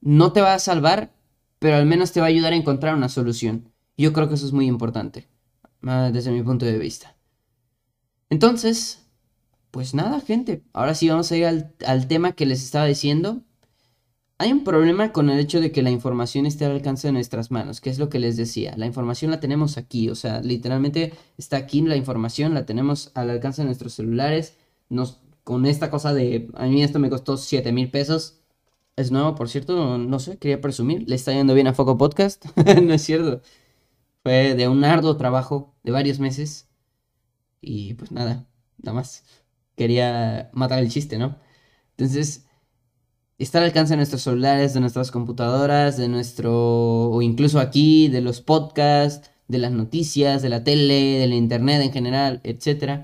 S1: no te va a salvar, pero al menos te va a ayudar a encontrar una solución. Yo creo que eso es muy importante, ah, desde mi punto de vista. Entonces, pues nada, gente. Ahora sí vamos a ir al, al tema que les estaba diciendo. Hay un problema con el hecho de que la información esté al alcance de nuestras manos, que es lo que les decía. La información la tenemos aquí, o sea, literalmente está aquí la información, la tenemos al alcance de nuestros celulares. Con esta cosa de, a mí esto me costó 7 mil pesos. Es nuevo, por cierto, no sé, quería presumir. Le está yendo bien a Foco Podcast. no es cierto. Fue de un arduo trabajo de varios meses. Y pues nada, nada más. Quería matar el chiste, ¿no? Entonces, está al alcance de nuestros celulares, de nuestras computadoras, de nuestro, o incluso aquí, de los podcasts, de las noticias, de la tele, de la internet en general, etc.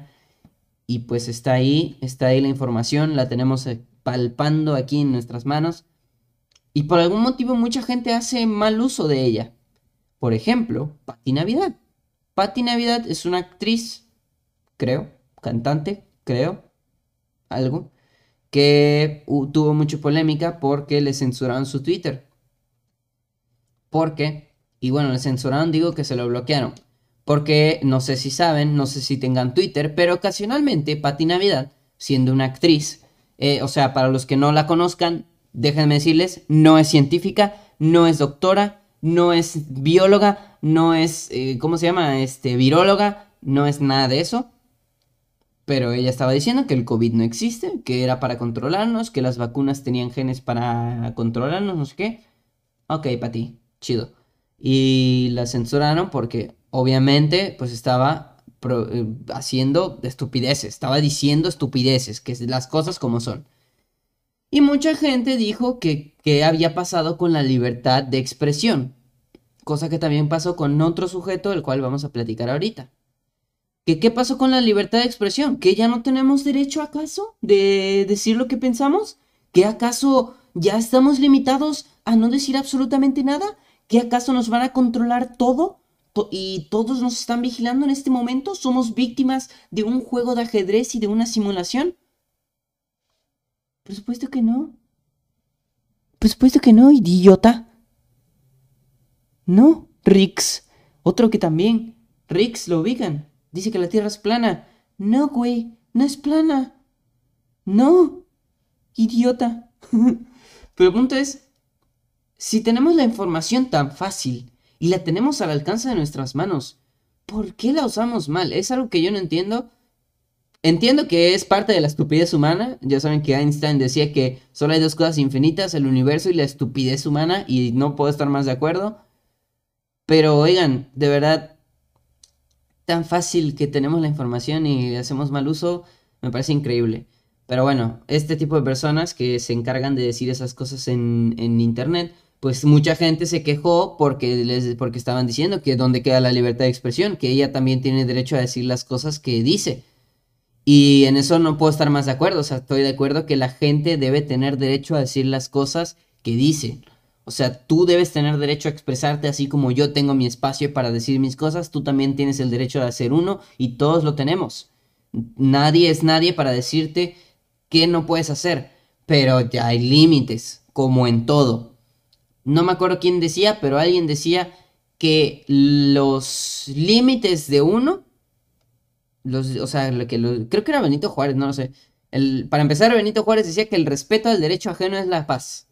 S1: Y pues está ahí, está ahí la información, la tenemos eh, palpando aquí en nuestras manos. Y por algún motivo mucha gente hace mal uso de ella. Por ejemplo, Patti Navidad. Patti Navidad es una actriz, creo, cantante, creo, algo que tuvo mucha polémica porque le censuraron su Twitter. Porque, y bueno, le censuraron, digo que se lo bloquearon. Porque no sé si saben, no sé si tengan Twitter, pero ocasionalmente Patti Navidad, siendo una actriz, eh, o sea, para los que no la conozcan, déjenme decirles, no es científica, no es doctora, no es bióloga, no es, eh, ¿cómo se llama? Este, viróloga, no es nada de eso. Pero ella estaba diciendo que el COVID no existe, que era para controlarnos, que las vacunas tenían genes para controlarnos, no sé qué. Ok, para ti, chido. Y la censuraron porque obviamente pues estaba eh, haciendo estupideces, estaba diciendo estupideces, que es las cosas como son. Y mucha gente dijo que, que había pasado con la libertad de expresión, cosa que también pasó con otro sujeto, el cual vamos a platicar ahorita. ¿Qué, pasó con la libertad de expresión? ¿Que ya no tenemos derecho acaso de decir lo que pensamos? ¿Que acaso ya estamos limitados a no decir absolutamente nada? ¿Que acaso nos van a controlar todo? ¿Y todos nos están vigilando en este momento? ¿Somos víctimas de un juego de ajedrez y de una simulación? Por supuesto que no. Por supuesto que no, idiota. No, Rix. Otro que también. Rix lo ubican. Dice que la Tierra es plana. No, güey, no es plana. No, idiota. Pero el punto es, si tenemos la información tan fácil y la tenemos al alcance de nuestras manos, ¿por qué la usamos mal? Es algo que yo no entiendo. Entiendo que es parte de la estupidez humana. Ya saben que Einstein decía que solo hay dos cosas infinitas, el universo y la estupidez humana, y no puedo estar más de acuerdo. Pero oigan, de verdad, tan fácil que tenemos la información y hacemos mal uso, me parece increíble. Pero bueno, este tipo de personas que se encargan de decir esas cosas en, internet, pues mucha gente se quejó porque, les, porque estaban diciendo que dónde queda la libertad de expresión, que ella también tiene derecho a decir las cosas que dice. Y en eso no puedo estar más de acuerdo, o sea, estoy de acuerdo que la gente debe tener derecho a decir las cosas que dice. O sea, tú debes tener derecho a expresarte así como yo tengo mi espacio para decir mis cosas, tú también tienes el derecho de hacer uno y todos lo tenemos. Nadie es nadie para decirte qué no puedes hacer, pero ya hay límites, como en todo. No me acuerdo quién decía, pero alguien decía que los límites de uno, los, o sea, lo que creo que era Benito Juárez, no lo sé. El, para empezar, Benito Juárez decía que el respeto al derecho ajeno es la paz.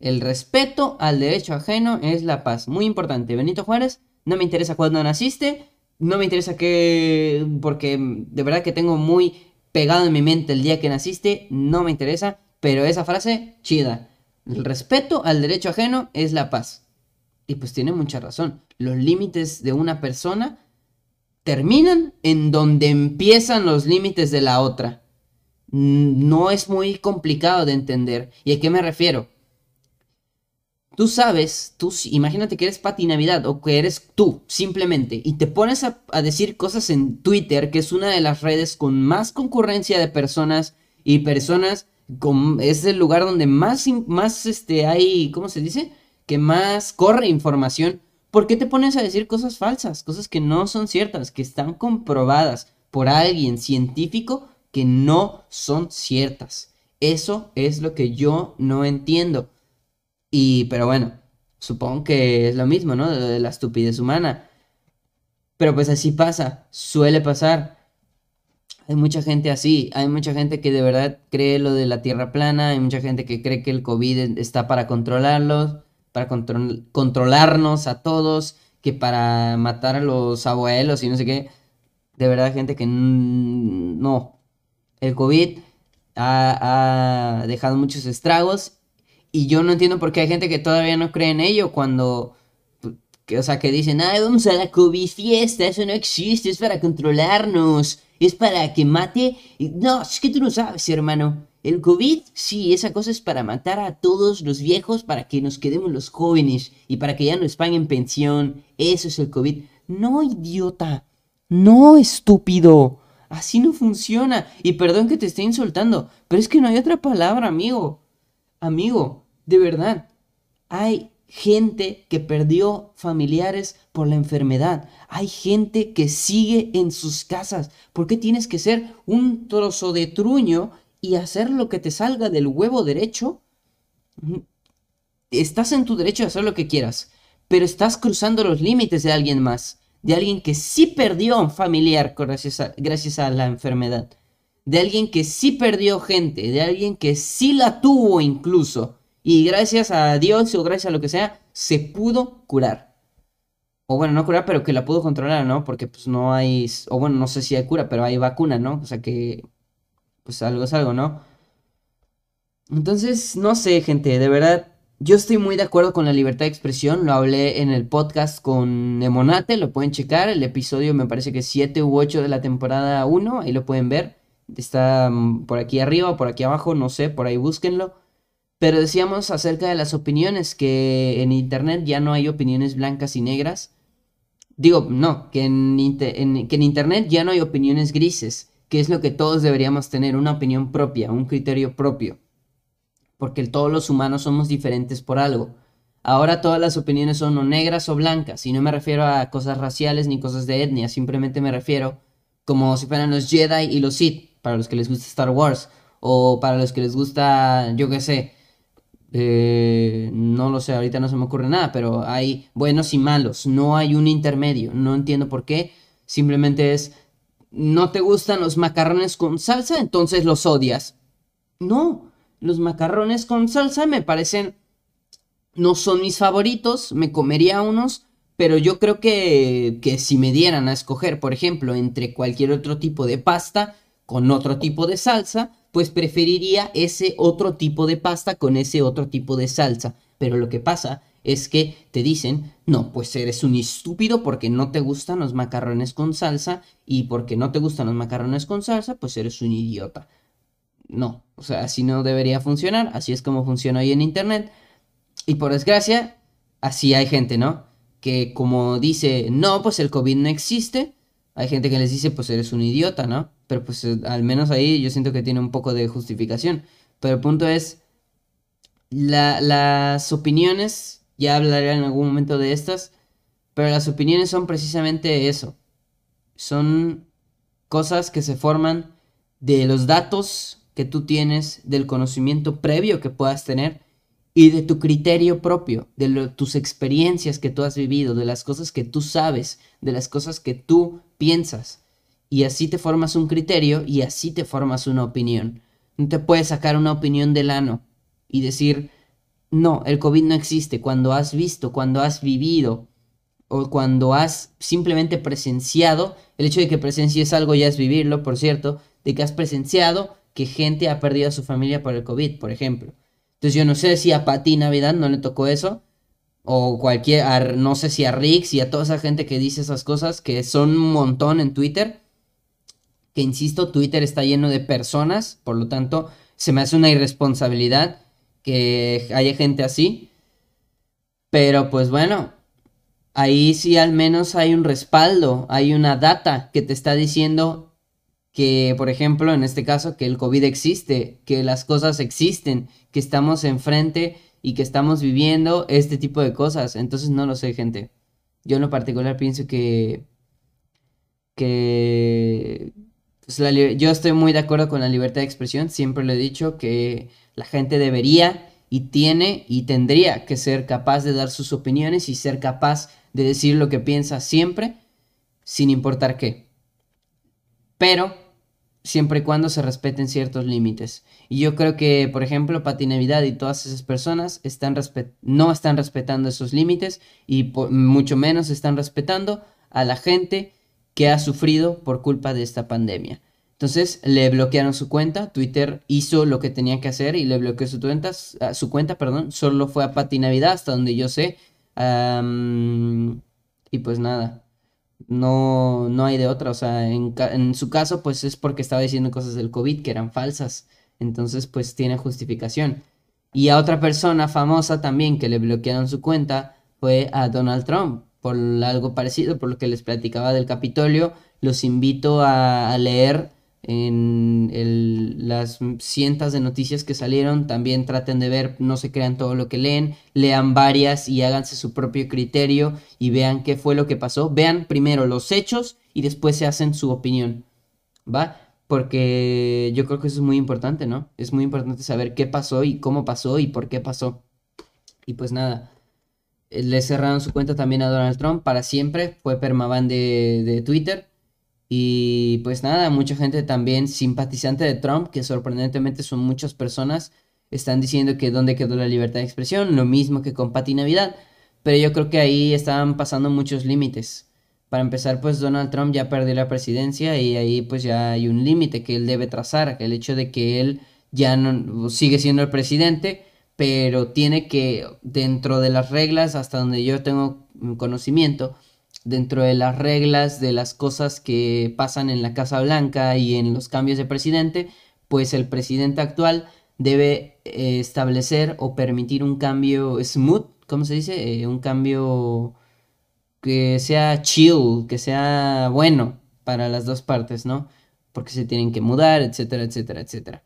S1: El respeto al derecho ajeno es la paz. Muy importante. Benito Juárez, no me interesa cuándo naciste, no me interesa qué, porque de verdad que tengo muy pegado en mi mente el día que naciste, no me interesa, pero esa frase, chida. El respeto al derecho ajeno es la paz. Y pues tiene mucha razón. Los límites de una persona terminan en donde empiezan los límites de la otra. No es muy complicado de entender. ¿Y a qué me refiero? Tú sabes, tú imagínate que eres Pati Navidad o que eres tú, simplemente, y te pones a, decir cosas en Twitter, que es una de las redes con más concurrencia de personas y personas, con, es el lugar donde más, más este, hay, ¿cómo se dice? Que más corre información. ¿Por qué te pones a decir cosas falsas? Cosas que no son ciertas, que están comprobadas por alguien científico que no son ciertas. Eso es lo que yo no entiendo. Y, pero bueno, supongo que es lo mismo, ¿no? De, la estupidez humana. Pero pues así pasa, suele pasar. Hay mucha gente así, hay mucha gente que de verdad cree lo de la tierra plana, hay mucha gente que cree que el COVID está para controlarlos, para controlarnos a todos, que para matar a los abuelos y no sé qué. De verdad, gente que no. El COVID ha, ha dejado muchos estragos y yo no entiendo por qué hay gente que todavía no cree en ello cuando, que, o sea, que dicen, ay, vamos a la COVID fiesta, eso no existe, es para controlarnos, es para que mate. No, es que tú no sabes, hermano. El COVID, sí, esa cosa es para matar a todos los viejos, para que nos quedemos los jóvenes y para que ya nos paguen pensión. Eso es el COVID. No, idiota. No, estúpido. Así no funciona. Y perdón que te esté insultando, pero es que no hay otra palabra, amigo. Amigo, de verdad, hay gente que perdió familiares por la enfermedad. Hay gente que sigue en sus casas. ¿Por qué tienes que ser un trozo de truño y hacer lo que te salga del huevo derecho? Estás en tu derecho de hacer lo que quieras, pero estás cruzando los límites de alguien más, de alguien que sí perdió a un familiar gracias a la enfermedad de alguien que sí perdió gente, de alguien que sí la tuvo incluso, y gracias a Dios o gracias a lo que sea, se pudo curar. O bueno, no curar, pero que la pudo controlar, ¿no? Porque pues no hay, o bueno, no sé si hay cura, pero hay vacuna, ¿no? O sea que, pues algo es algo, ¿no? Entonces, no sé, gente, de verdad, yo estoy muy de acuerdo con la libertad de expresión, lo hablé en el podcast con Emonate, lo pueden checar, el episodio me parece que es 7 u 8 de la temporada 1, ahí lo pueden ver. Está mm, por aquí arriba, por aquí abajo, no sé, por ahí búsquenlo. Pero decíamos acerca de las opiniones, que en Internet ya no hay opiniones blancas y negras. Digo, no, que en, que en Internet ya no hay opiniones grises, que es lo que todos deberíamos tener, una opinión propia, un criterio propio. Porque todos los humanos somos diferentes por algo. Ahora todas las opiniones son o negras o blancas, y no me refiero a cosas raciales ni cosas de etnia, simplemente me refiero como si fueran los Jedi y los Sith para los que les gusta Star Wars, o para los que les gusta, yo qué sé, eh, no lo sé, ahorita no se me ocurre nada, pero hay buenos y malos, no hay un intermedio, no entiendo por qué, simplemente es, no te gustan los macarrones con salsa, entonces los odias. No, los macarrones con salsa me parecen, no son mis favoritos, me comería unos, pero yo creo que, que si me dieran a escoger, por ejemplo, entre cualquier otro tipo de pasta, con otro tipo de salsa, pues preferiría ese otro tipo de pasta con ese otro tipo de salsa. Pero lo que pasa es que te dicen, no, pues eres un estúpido porque no te gustan los macarrones con salsa y porque no te gustan los macarrones con salsa, pues eres un idiota. No, o sea, así no debería funcionar, así es como funciona hoy en Internet. Y por desgracia, así hay gente, ¿no? Que como dice, no, pues el COVID no existe, hay gente que les dice, pues eres un idiota, ¿no? Pero pues eh, al menos ahí yo siento que tiene un poco de justificación. Pero el punto es, las opiniones, ya hablaré en algún momento de estas, pero las opiniones son precisamente eso. Son cosas que se forman de los datos que tú tienes, del conocimiento previo que puedas tener y de tu criterio propio, de tus experiencias que tú has vivido, de las cosas que tú sabes, de las cosas que tú piensas. Y así te formas un criterio y así te formas una opinión. No te puedes sacar una opinión del ano y decir, no, el COVID no existe. Cuando has visto, cuando has vivido o cuando has simplemente presenciado, el hecho de que presencies algo ya es vivirlo, por cierto, de que has presenciado que gente ha perdido a su familia por el COVID, por ejemplo. Entonces yo no sé si a Pati Navidad no le tocó eso, o cualquier, no sé si a Rix y a toda esa gente que dice esas cosas, que son un montón en Twitter, que insisto, Twitter está lleno de personas, por lo tanto, se me hace una irresponsabilidad que haya gente así. Pero pues bueno, ahí sí al menos hay un respaldo, hay una data que te está diciendo que, por ejemplo, en este caso, que el COVID existe, que las cosas existen, que estamos enfrente y que estamos viviendo este tipo de cosas. Entonces no lo sé, gente. Yo en lo particular pienso que... que... Yo estoy muy de acuerdo con la libertad de expresión. Siempre lo he dicho que la gente debería y tiene y tendría que ser capaz de dar sus opiniones y ser capaz de decir lo que piensa siempre, sin importar qué. Pero siempre y cuando se respeten ciertos límites. Y yo creo que, por ejemplo, Pati Navidad y todas esas personas están no están respetando esos límites y mucho menos están respetando a la gente que ha sufrido por culpa de esta pandemia. Entonces le bloquearon su cuenta, Twitter hizo lo que tenía que hacer y le bloqueó su cuenta, su cuenta, perdón, solo fue a Pati Navidad hasta donde yo sé. y pues nada, no, no hay de otra, o sea, en, su caso pues es porque estaba diciendo cosas del COVID que eran falsas, entonces pues tiene justificación. Y a otra persona famosa también que le bloquearon su cuenta fue a Donald Trump, por algo parecido, por lo que les platicaba del Capitolio, los invito a leer en las cientos de noticias que salieron, también traten de ver, no se crean todo lo que leen, lean varias y háganse su propio criterio y vean qué fue lo que pasó. Vean primero los hechos y después se hacen su opinión, ¿va? Porque yo creo que eso es muy importante, ¿no? Es muy importante saber qué pasó y cómo pasó y por qué pasó. Y pues nada, le cerraron su cuenta también a Donald Trump para siempre, fue permaban de, de Twitter. Y pues nada, mucha gente también simpatizante de Trump, que sorprendentemente son muchas personas, están diciendo que dónde quedó la libertad de expresión, lo mismo que con Pati Navidad, pero yo creo que ahí estaban pasando muchos límites. Para empezar, pues Donald Trump ya perdió la presidencia y ahí pues ya hay un límite que él debe trazar, el hecho de que él ya no sigue siendo el presidente, pero tiene que dentro de las reglas hasta donde yo tengo conocimiento, dentro de las reglas de las cosas que pasan en la Casa Blanca y en los cambios de presidente, pues el presidente actual debe eh, establecer o permitir un cambio smooth, ¿cómo se dice? Eh, un cambio que sea chill, que sea bueno para las dos partes, ¿no? Porque se tienen que mudar, etcétera, etcétera, etcétera.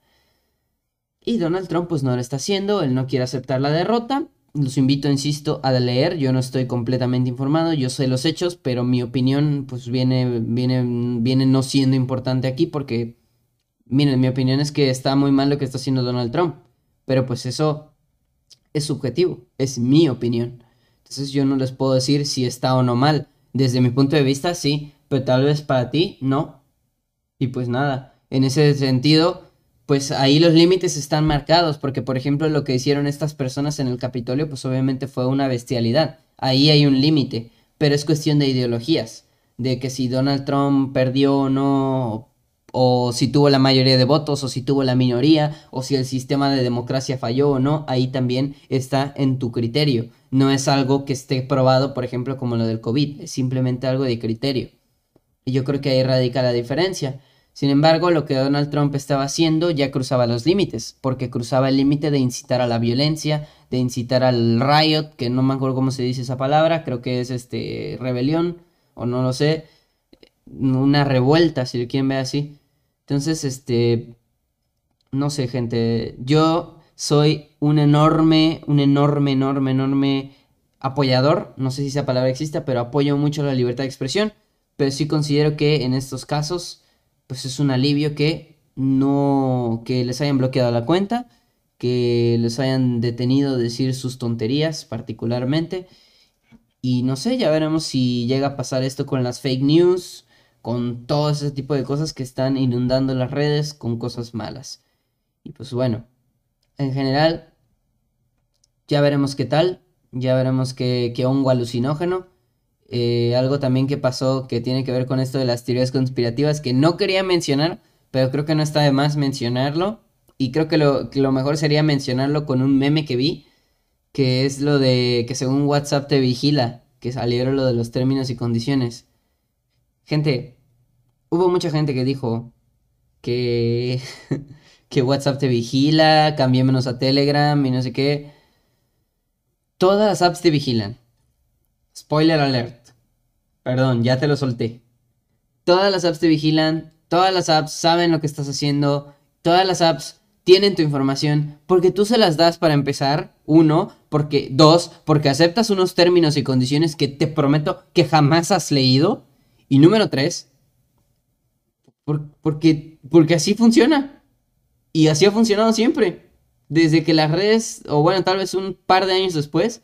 S1: Y Donald Trump pues no lo está haciendo, él no quiere aceptar la derrota los invito, insisto, a leer. Yo no estoy completamente informado, yo sé los hechos, pero mi opinión pues viene, viene, viene no siendo importante aquí porque, miren, mi opinión es que está muy mal lo que está haciendo Donald Trump. Pero pues eso es subjetivo, es mi opinión. Entonces yo no les puedo decir si está o no mal. Desde mi punto de vista, sí, pero tal vez para ti, no. Y pues nada, en ese sentido, pues ahí los límites están marcados, porque por ejemplo lo que hicieron estas personas en el Capitolio, pues obviamente fue una bestialidad. Ahí hay un límite, pero es cuestión de ideologías, de que si Donald Trump perdió o no, o si tuvo la mayoría de votos, o si tuvo la minoría, o si el sistema de democracia falló o no, ahí también está en tu criterio. No es algo que esté probado, por ejemplo, como lo del COVID, es simplemente algo de criterio. Y yo creo que ahí radica la diferencia. Sin embargo, lo que Donald Trump estaba haciendo ya cruzaba los límites, porque cruzaba el límite de incitar a la violencia, de incitar al riot, que no me acuerdo cómo se dice esa palabra, creo que es este rebelión, o no lo sé, una revuelta, si lo quieren ver así. Entonces, este, no sé, gente, yo soy un enorme, un enorme, enorme, enorme apoyador, no sé si esa palabra exista, pero apoyo mucho la libertad de expresión, pero sí considero que en estos casos pues es un alivio que no, que les hayan bloqueado la cuenta, que les hayan detenido de decir sus tonterías particularmente. Y no sé, ya veremos si llega a pasar esto con las fake news, con todo ese tipo de cosas que están inundando las redes con cosas malas. Y pues bueno, en general, ya veremos qué tal, ya veremos qué, qué hongo alucinógeno. Eh, algo también que pasó que tiene que ver con esto de las teorías conspirativas que no quería mencionar, pero creo que no está de más mencionarlo. Y creo que lo, que lo mejor sería mencionarlo con un meme que vi, que es lo de que según WhatsApp te vigila, que salieron lo de los términos y condiciones. Gente, hubo mucha gente que dijo que, que WhatsApp te vigila, cambiémonos a Telegram y no sé qué. Todas las apps te vigilan. Spoiler alert. Perdón, ya te lo solté. Todas las apps te vigilan, todas las apps saben lo que estás haciendo, todas las apps tienen tu información porque tú se las das para empezar, uno, porque dos, porque aceptas unos términos y condiciones que te prometo que jamás has leído, y número tres, porque, porque así funciona. Y así ha funcionado siempre. Desde que las redes, o bueno, tal vez un par de años después.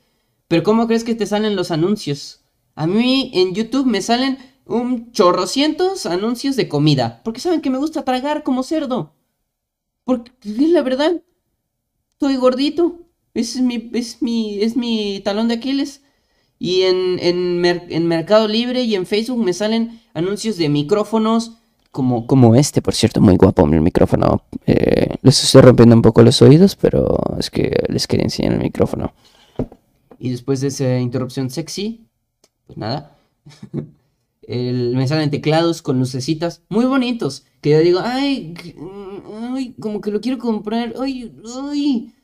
S1: Pero ¿cómo crees que te salen los anuncios? A mí en YouTube me salen un chorrocientos anuncios de comida. Porque saben que me gusta tragar como cerdo. Porque es la verdad. Estoy gordito. es mi, es mi, es mi talón de Aquiles. Y en, en, en Mercado Libre y en Facebook me salen anuncios de micrófonos, como, como este, por cierto, muy guapo el micrófono. Eh, les estoy rompiendo un poco los oídos, pero es que les quería enseñar el micrófono. Y después de esa interrupción sexy, pues nada. el, me salen teclados con lucecitas muy bonitos. Que yo digo, ay, ay, como que lo quiero comprar. Ay, ay,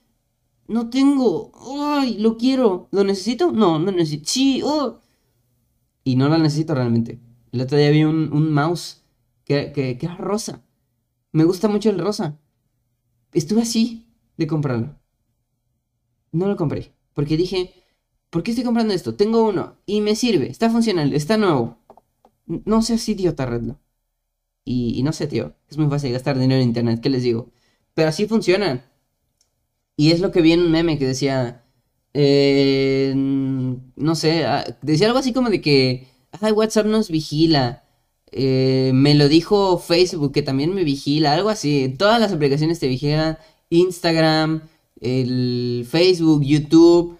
S1: no tengo. Ay, lo quiero. ¿Lo necesito? No, no necesito. Sí, oh. Y no lo necesito realmente. El otro día vi un, un mouse que, que, era rosa. Me gusta mucho el rosa. Estuve así de comprarlo. No lo compré. Porque dije, ¿por qué estoy comprando esto? Tengo uno y me sirve, está funcional, está nuevo. No seas idiota, Redlo. Y, y no sé, tío. Es muy fácil gastar dinero en internet, ¿qué les digo? Pero así funcionan. Y es lo que vi en un meme que decía. Eh, no sé, ah, decía algo así como de que. Ay, WhatsApp nos vigila. Eh, me lo dijo Facebook que también me vigila, algo así. Todas las aplicaciones te vigilan. Instagram, el Facebook, YouTube,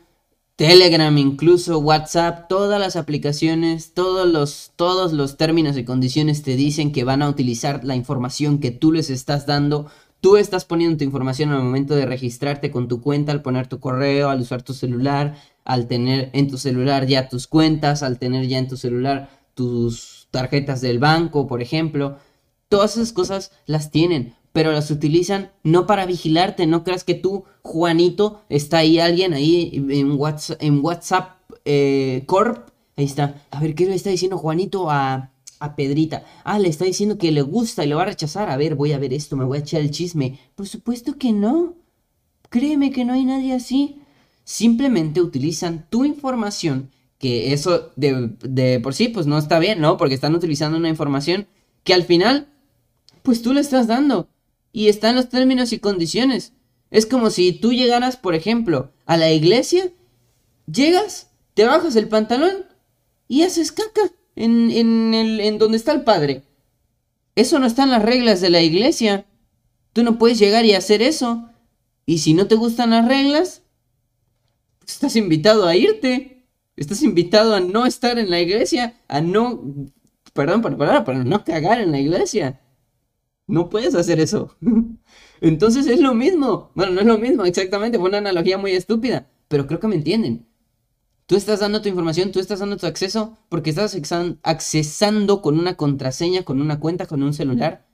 S1: Telegram, incluso WhatsApp, todas las aplicaciones, todos los, todos los términos y condiciones te dicen que van a utilizar la información que tú les estás dando. Tú estás poniendo tu información al momento de registrarte con tu cuenta, al poner tu correo, al usar tu celular, al tener en tu celular ya tus cuentas, al tener ya en tu celular tus tarjetas del banco, por ejemplo. Todas esas cosas las tienen, pero las utilizan no para vigilarte. No creas que tú, Juanito, está ahí alguien ahí en WhatsApp, en WhatsApp eh, Corp. Ahí está. A ver, ¿qué le está diciendo Juanito a, a Pedrita? Ah, le está diciendo que le gusta y le va a rechazar. A ver, voy a ver esto, me voy a echar el chisme. Por supuesto que no. Créeme que no hay nadie así. Simplemente utilizan tu información que eso de, por sí pues no está bien, ¿no? Porque están utilizando una información que al final pues tú le estás dando y está en los términos y condiciones. Es como si tú llegaras, por ejemplo, a la iglesia, llegas, te bajas el pantalón y haces caca en, en, el, en donde está el padre. Eso no está en las reglas de la iglesia. Tú no puedes llegar y hacer eso. Y si no te gustan las reglas, estás invitado a irte. Estás invitado a no estar en la iglesia, a no, perdón por la palabra, pero no cagar en la iglesia. No puedes hacer eso. Entonces es lo mismo. Bueno, no es lo mismo exactamente, fue una analogía muy estúpida, pero creo que me entienden. Tú estás dando tu información, tú estás dando tu acceso porque estás accesando con una contraseña, con una cuenta, con un celular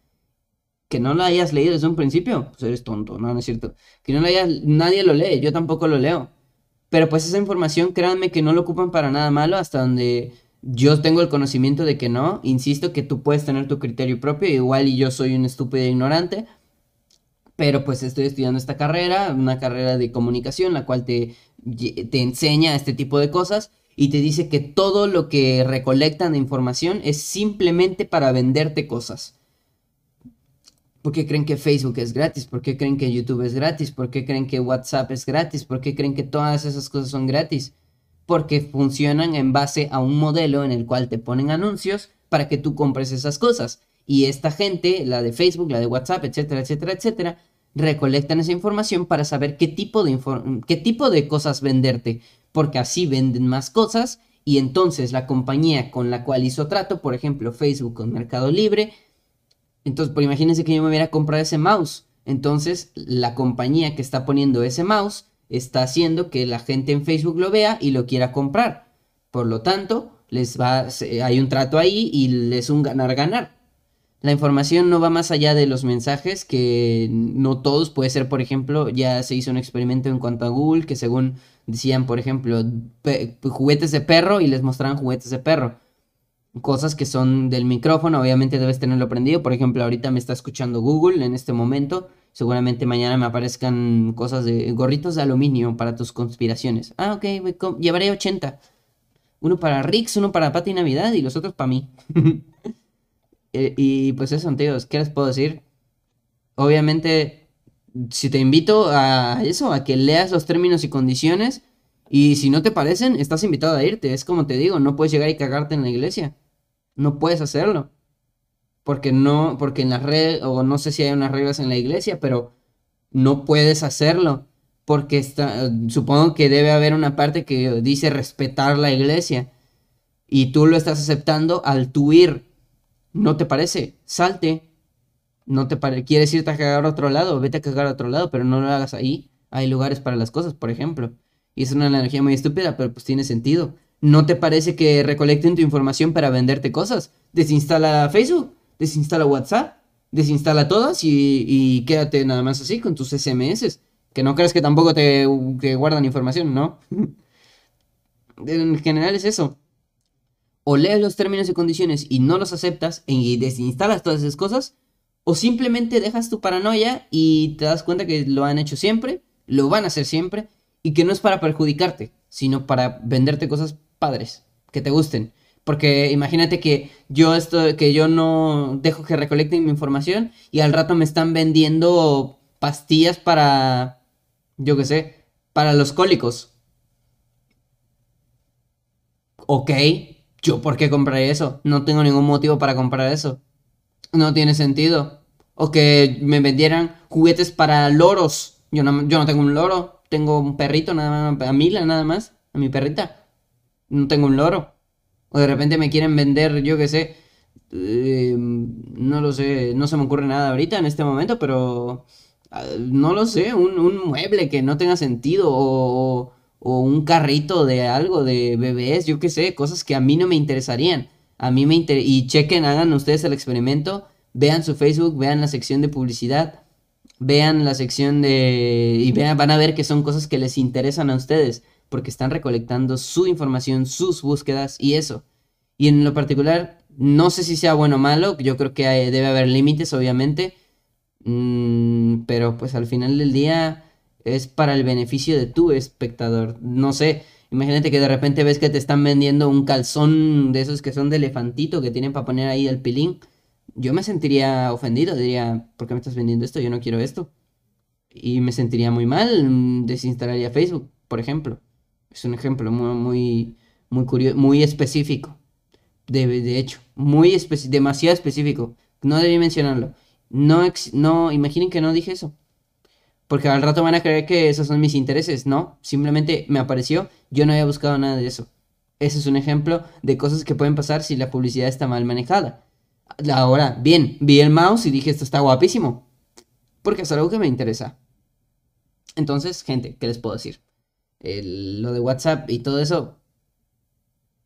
S1: que no lo hayas leído desde un principio. Pues eres tonto, no, no es cierto. Que no lo hayas, nadie lo lee, yo tampoco lo leo. Pero pues esa información, créanme que no lo ocupan para nada malo hasta donde yo tengo el conocimiento de que no. Insisto que tú puedes tener tu criterio propio, igual y yo soy un estúpido e ignorante. Pero pues estoy estudiando esta carrera, una carrera de comunicación, la cual te, te enseña este tipo de cosas y te dice que todo lo que recolectan de información es simplemente para venderte cosas. ¿Por qué creen que Facebook es gratis? ¿Por qué creen que YouTube es gratis? ¿Por qué creen que WhatsApp es gratis? ¿Por qué creen que todas esas cosas son gratis? Porque funcionan en base a un modelo en el cual te ponen anuncios para que tú compres esas cosas. Y esta gente, la de Facebook, la de WhatsApp, etcétera, etcétera, etcétera, recolectan esa información para saber qué tipo de, qué tipo de cosas venderte, porque así venden más cosas y entonces la compañía con la cual hizo trato, por ejemplo Facebook con Mercado Libre, entonces imagínense que yo me hubiera comprado ese mouse, entonces la compañía que está poniendo ese mouse está haciendo que la gente en Facebook lo vea y lo quiera comprar. Por lo tanto, les va, hay un trato ahí y es un ganar-ganar. La información no va más allá de los mensajes, que no todos, puede ser, por ejemplo, ya se hizo un experimento en cuanto a Google, que según decían, por ejemplo, juguetes de perro y les mostraban juguetes de perro. Cosas que son del micrófono, obviamente debes tenerlo prendido. Por ejemplo, ahorita me está escuchando Google en este momento. Seguramente mañana me aparezcan cosas de gorritos de aluminio para tus conspiraciones. Ah, ok, llevaré 80. Uno para Rix, uno para Pati Navidad y los otros para mí. Eh, y pues eso, tíos, ¿qué les puedo decir? Obviamente, si te invito a eso, a que leas los términos y condiciones, y si no te parecen, estás invitado a irte. Es como te digo, no puedes llegar y cagarte en la iglesia. No puedes hacerlo. Porque no, porque en las redes, o no sé si hay unas reglas en la iglesia, pero no puedes hacerlo. Porque está, supongo que debe haber una parte que dice respetar la iglesia. Y tú lo estás aceptando al tu ir ¿No te parece? Salte. No te pare... ¿Quieres irte a cagar a otro lado? Vete a cagar a otro lado, pero no lo hagas ahí. Hay lugares para las cosas, por ejemplo. Y es una analogía muy estúpida, pero pues tiene sentido. ¿No te parece que recolecten tu información para venderte cosas? Desinstala Facebook, desinstala WhatsApp, desinstala todas y, quédate nada más así con tus SMS. Que no creas que tampoco te, te guardan información, ¿no? en general es eso o lees los términos y condiciones y no los aceptas y desinstalas todas esas cosas, o simplemente dejas tu paranoia y te das cuenta que lo han hecho siempre, lo van a hacer siempre, y que no es para perjudicarte, sino para venderte cosas padres, que te gusten. Porque imagínate que yo esto, que yo no dejo que recolecten mi información y al rato me están vendiendo pastillas para, yo qué sé, para los cólicos. Ok, ¿Yo por qué compré eso? No tengo ningún motivo para comprar eso. No tiene sentido. O que me vendieran juguetes para loros. Yo no, yo no tengo un loro. Tengo un perrito nada más. A Mila nada más. A mi perrita. No tengo un loro. O de repente me quieren vender, yo qué sé. Eh, no lo sé. No se me ocurre nada ahorita en este momento, pero... Ah, no lo sé. Un, un mueble que no tenga sentido. O o un carrito de algo de bebés, yo qué sé, cosas que a mí no me interesarían. A mí me inter y chequen, hagan ustedes el experimento, vean su Facebook, vean la sección de publicidad, vean la sección de y vean, van a ver que son cosas que les interesan a ustedes, porque están recolectando su información, sus búsquedas y eso. Y en lo particular, no sé si sea bueno o malo, yo creo que debe haber límites, obviamente, mm, pero pues al final del día es para el beneficio de tu espectador. No sé, imagínate que de repente ves que te están vendiendo un calzón de esos que son de elefantito que tienen para poner ahí el pilín. Yo me sentiría ofendido, diría, ¿por qué me estás vendiendo esto? Yo no quiero esto. Y me sentiría muy mal, mm, desinstalaría Facebook, por ejemplo. Es un ejemplo muy, muy, muy curioso, muy específico. De, de hecho, muy demasiado específico. No debí mencionarlo. No, no, imaginen que no dije eso. Porque al rato van a creer que esos son mis intereses. No, simplemente me apareció. Yo no había buscado nada de eso. Ese es un ejemplo de cosas que pueden pasar si la publicidad está mal manejada. Ahora, bien, vi el mouse y dije, esto está guapísimo. Porque es algo que me interesa. Entonces, gente, ¿qué les puedo decir? Lo de WhatsApp y todo eso,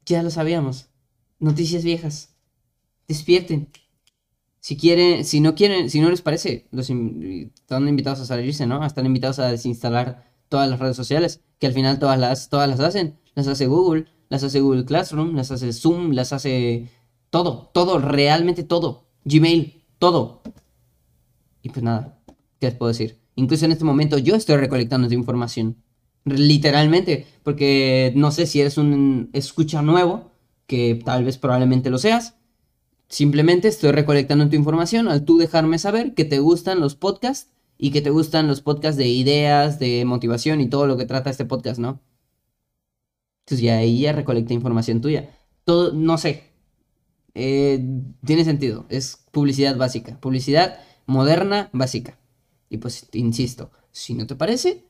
S1: ya lo sabíamos. Noticias viejas. Despierten. Si quieren, si no quieren, si no les parece, los están invitados a salirse, ¿no? Están invitados a desinstalar todas las redes sociales, que al final todas las, todas las hacen. Las hace Google, las hace Google Classroom, las hace Zoom, las hace todo, todo, realmente todo. Gmail, todo. Y pues nada, ¿qué les puedo decir? Incluso en este momento yo estoy recolectando esa información. Literalmente, porque no sé si eres un escucha nuevo, que tal vez probablemente lo seas Simplemente estoy recolectando tu información al tú dejarme saber que te gustan los podcasts y que te gustan los podcasts de ideas, de motivación y todo lo que trata este podcast, ¿no? Entonces ya ahí ya recolecté información tuya. Todo, no sé. Eh, tiene sentido. Es publicidad básica. Publicidad moderna básica. Y pues, insisto, si no te parece,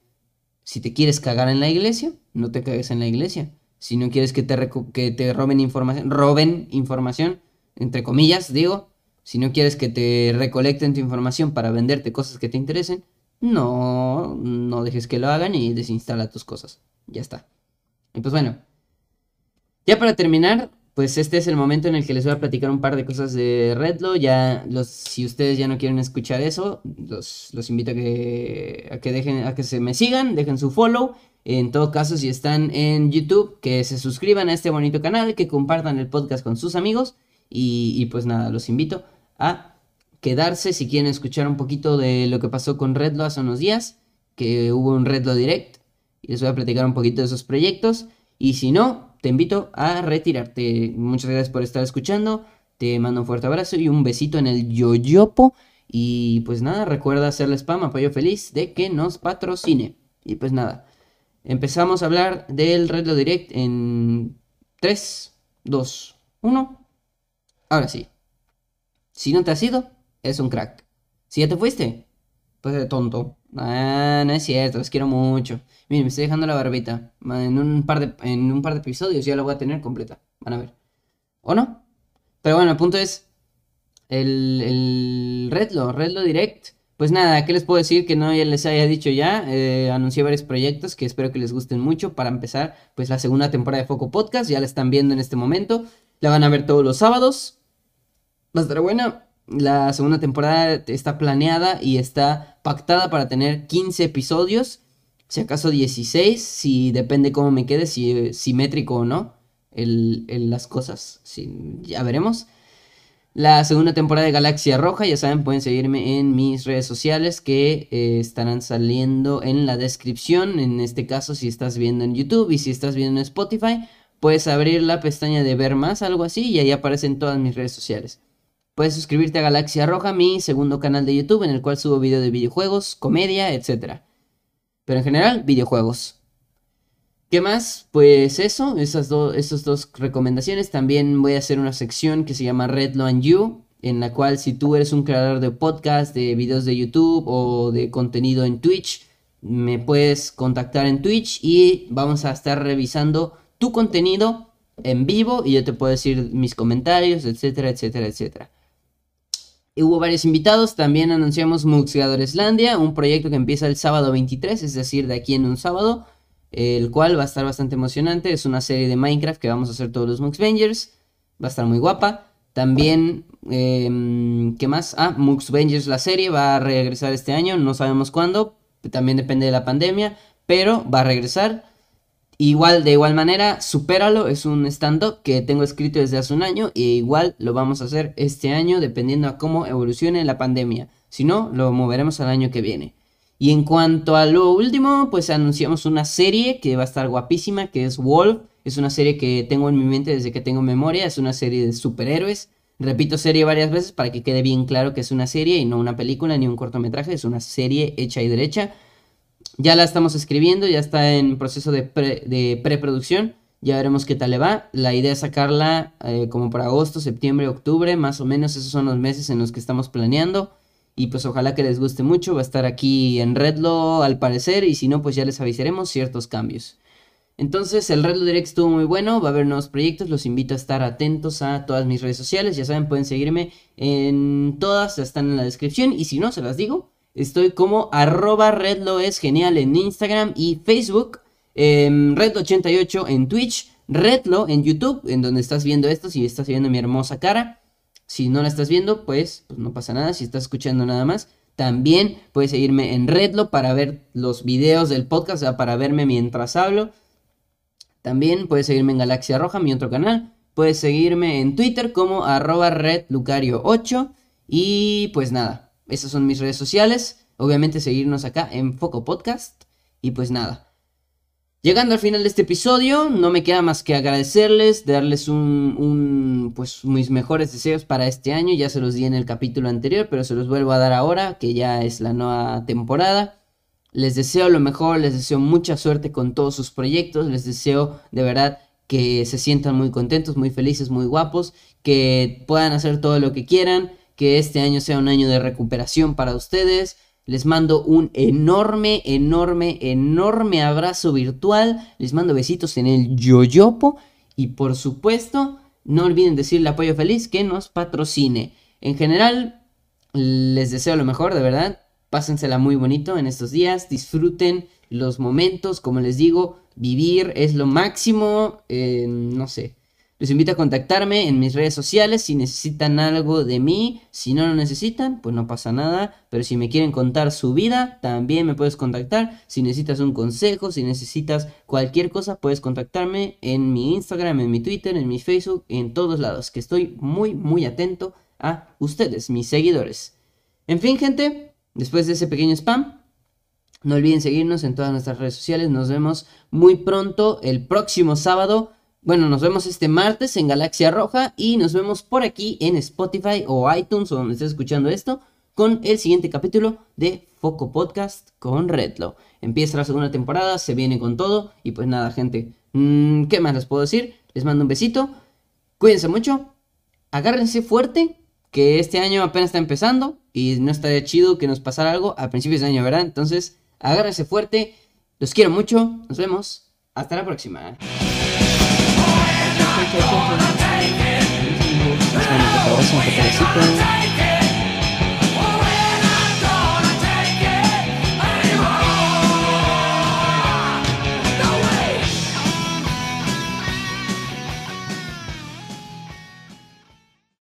S1: si te quieres cagar en la iglesia, no te cagues en la iglesia. Si no quieres que te, que te roben información, roben información, entre comillas, digo, si no quieres que te recolecten tu información para venderte cosas que te interesen, no, no dejes que lo hagan y desinstala tus cosas. Ya está. Y pues bueno, ya para terminar, pues este es el momento en el que les voy a platicar un par de cosas de Redlo. Ya, los, si ustedes ya no quieren escuchar eso, los, los invito a que, a que dejen, a que se me sigan, dejen su follow. En todo caso, si están en YouTube, que se suscriban a este bonito canal, que compartan el podcast con sus amigos. Y, y pues nada, los invito a quedarse si quieren escuchar un poquito de lo que pasó con Redlo hace unos días, que hubo un Redlo Direct. Y les voy a platicar un poquito de esos proyectos. Y si no, te invito a retirarte. Muchas gracias por estar escuchando. Te mando un fuerte abrazo y un besito en el yoyopo. Y pues nada, recuerda hacerle spam, apoyo feliz de que nos patrocine. Y pues nada, empezamos a hablar del Redlo Direct en 3, 2, 1. Ahora sí. Si no te has ido, es un crack. Si ya te fuiste, pues de tonto. Ah, no es cierto, los quiero mucho. Miren, me estoy dejando la barbita. En un par de, en un par de episodios ya la voy a tener completa. Van a ver. ¿O no? Pero bueno, el punto es. El, el Redlo, Redlo Direct. Pues nada, ¿qué les puedo decir que no ya les haya dicho ya? Eh, anuncié varios proyectos que espero que les gusten mucho. Para empezar, pues la segunda temporada de Foco Podcast. Ya la están viendo en este momento. La van a ver todos los sábados. Va a estar buena. La segunda temporada está planeada y está pactada para tener 15 episodios si acaso 16, si depende cómo me quede, si es simétrico o no, el, las cosas, ya veremos. La segunda temporada de Galaxia Roja, ya saben, pueden seguirme en mis redes sociales que eh, estarán saliendo en la descripción. En este caso, si estás viendo en YouTube y si estás viendo en Spotify, puedes abrir la pestaña de ver más, algo así, y ahí aparecen todas mis redes sociales. Puedes suscribirte a Galaxia Roja, mi segundo canal de YouTube, en el cual subo videos de videojuegos, comedia, etcétera. Pero en general, videojuegos. ¿Qué más? Pues eso, esas, esas dos recomendaciones. También voy a hacer una sección que se llama Redlo and You, en la cual si tú eres un creador de podcast, de videos de YouTube o de contenido en Twitch, me puedes contactar en Twitch y vamos a estar revisando tu contenido en vivo y yo te puedo decir mis comentarios, etcétera, etcétera, etcétera. Hubo varios invitados, también anunciamos Islandia, un proyecto que empieza el sábado 23, es decir, de aquí en un sábado, el cual va a estar bastante emocionante. Es una serie de Minecraft que vamos a hacer todos los Muxvengers, va a estar muy guapa. También, em, ¿qué más? Ah, Muxvengers la serie va a regresar este año, no sabemos cuándo, también depende de la pandemia, pero va a regresar. Igual, de igual manera, Supéralo es un stand-up que tengo escrito desde hace un año y igual lo vamos a hacer este año dependiendo a cómo evolucione la pandemia. Si no, lo moveremos al año que viene. Y en cuanto a lo último, pues anunciamos una serie que va a estar guapísima, que es Wolf. Es una serie que tengo en mi mente desde que tengo memoria, es una serie de superhéroes. Repito serie varias veces para que quede bien claro que es una serie y no una película ni un cortometraje, es una serie hecha y derecha ya la estamos escribiendo, ya está en proceso de, preproducción. Ya veremos qué tal le va. La idea es sacarla eh, como para agosto, septiembre, octubre, más o menos esos son los meses en los que estamos planeando. Y pues ojalá que les guste mucho. Va a estar aquí en Redlo al parecer. Y si no, pues ya les avisaremos ciertos cambios. Entonces el Redlo Direct estuvo muy bueno. Va a haber nuevos proyectos. Los invito a estar atentos a todas mis redes sociales. Ya saben, pueden seguirme en todas. Están en la descripción. Y si no, se las digo. Estoy como arroba redlo es genial en Instagram y Facebook. Em, Redlo88 en Twitch. Redlo en YouTube, en donde estás viendo esto, si estás viendo mi hermosa cara. Si no la estás viendo, pues, pues no pasa nada. Si estás escuchando nada más, también puedes seguirme en Redlo para ver los videos del podcast, o sea, para verme mientras hablo. También puedes seguirme en Galaxia Roja, mi otro canal. Puedes seguirme en Twitter como arroba redlucario8. Y pues nada, esas son mis redes sociales. Obviamente seguirnos acá en Foco Podcast. Y pues nada. Llegando al final de este episodio, no me queda más que agradecerles, darles un, pues mis mejores deseos para este año. Ya se los di en el capítulo anterior, pero se los vuelvo a dar ahora, que ya es la nueva temporada. Les deseo lo mejor, les deseo mucha suerte con todos sus proyectos, les deseo de verdad que se sientan muy contentos, muy felices, muy guapos, que puedan hacer todo lo que quieran, que este año sea un año de recuperación para ustedes, Les mando un enorme, enorme, enorme abrazo virtual. Les mando besitos en el yoyopo. Y por supuesto, no olviden decirle apoyo feliz que nos patrocine. En general, les deseo lo mejor, de verdad. Pásensela muy bonito en estos días. Disfruten los momentos. Como les digo, vivir es lo máximo. Eh, no sé. Les invito a contactarme en mis redes sociales si necesitan algo de mí. Si no lo necesitan, pues no pasa nada. Pero si me quieren contar su vida, también me puedes contactar. Si necesitas un consejo, si necesitas cualquier cosa, puedes contactarme en mi Instagram, en mi Twitter, en mi Facebook, en todos lados. Que estoy muy, muy atento a ustedes, mis seguidores. En fin, gente, después de ese pequeño spam, no olviden seguirnos en todas nuestras redes sociales. Nos vemos muy pronto el próximo sábado bueno, nos vemos este martes en Galaxia Roja y nos vemos por aquí en Spotify o iTunes o donde estés escuchando esto con el siguiente capítulo de Foco Podcast con Redlo. Empieza la segunda temporada, se viene con todo y pues nada, gente, mm, ¿qué más les puedo decir? Les mando un besito, cuídense mucho, agárrense fuerte, que este año apenas está empezando y no estaría chido que nos pasara algo a principios de año, ¿verdad? Entonces, agárrense fuerte, los quiero mucho, nos vemos, hasta la próxima. Gracias.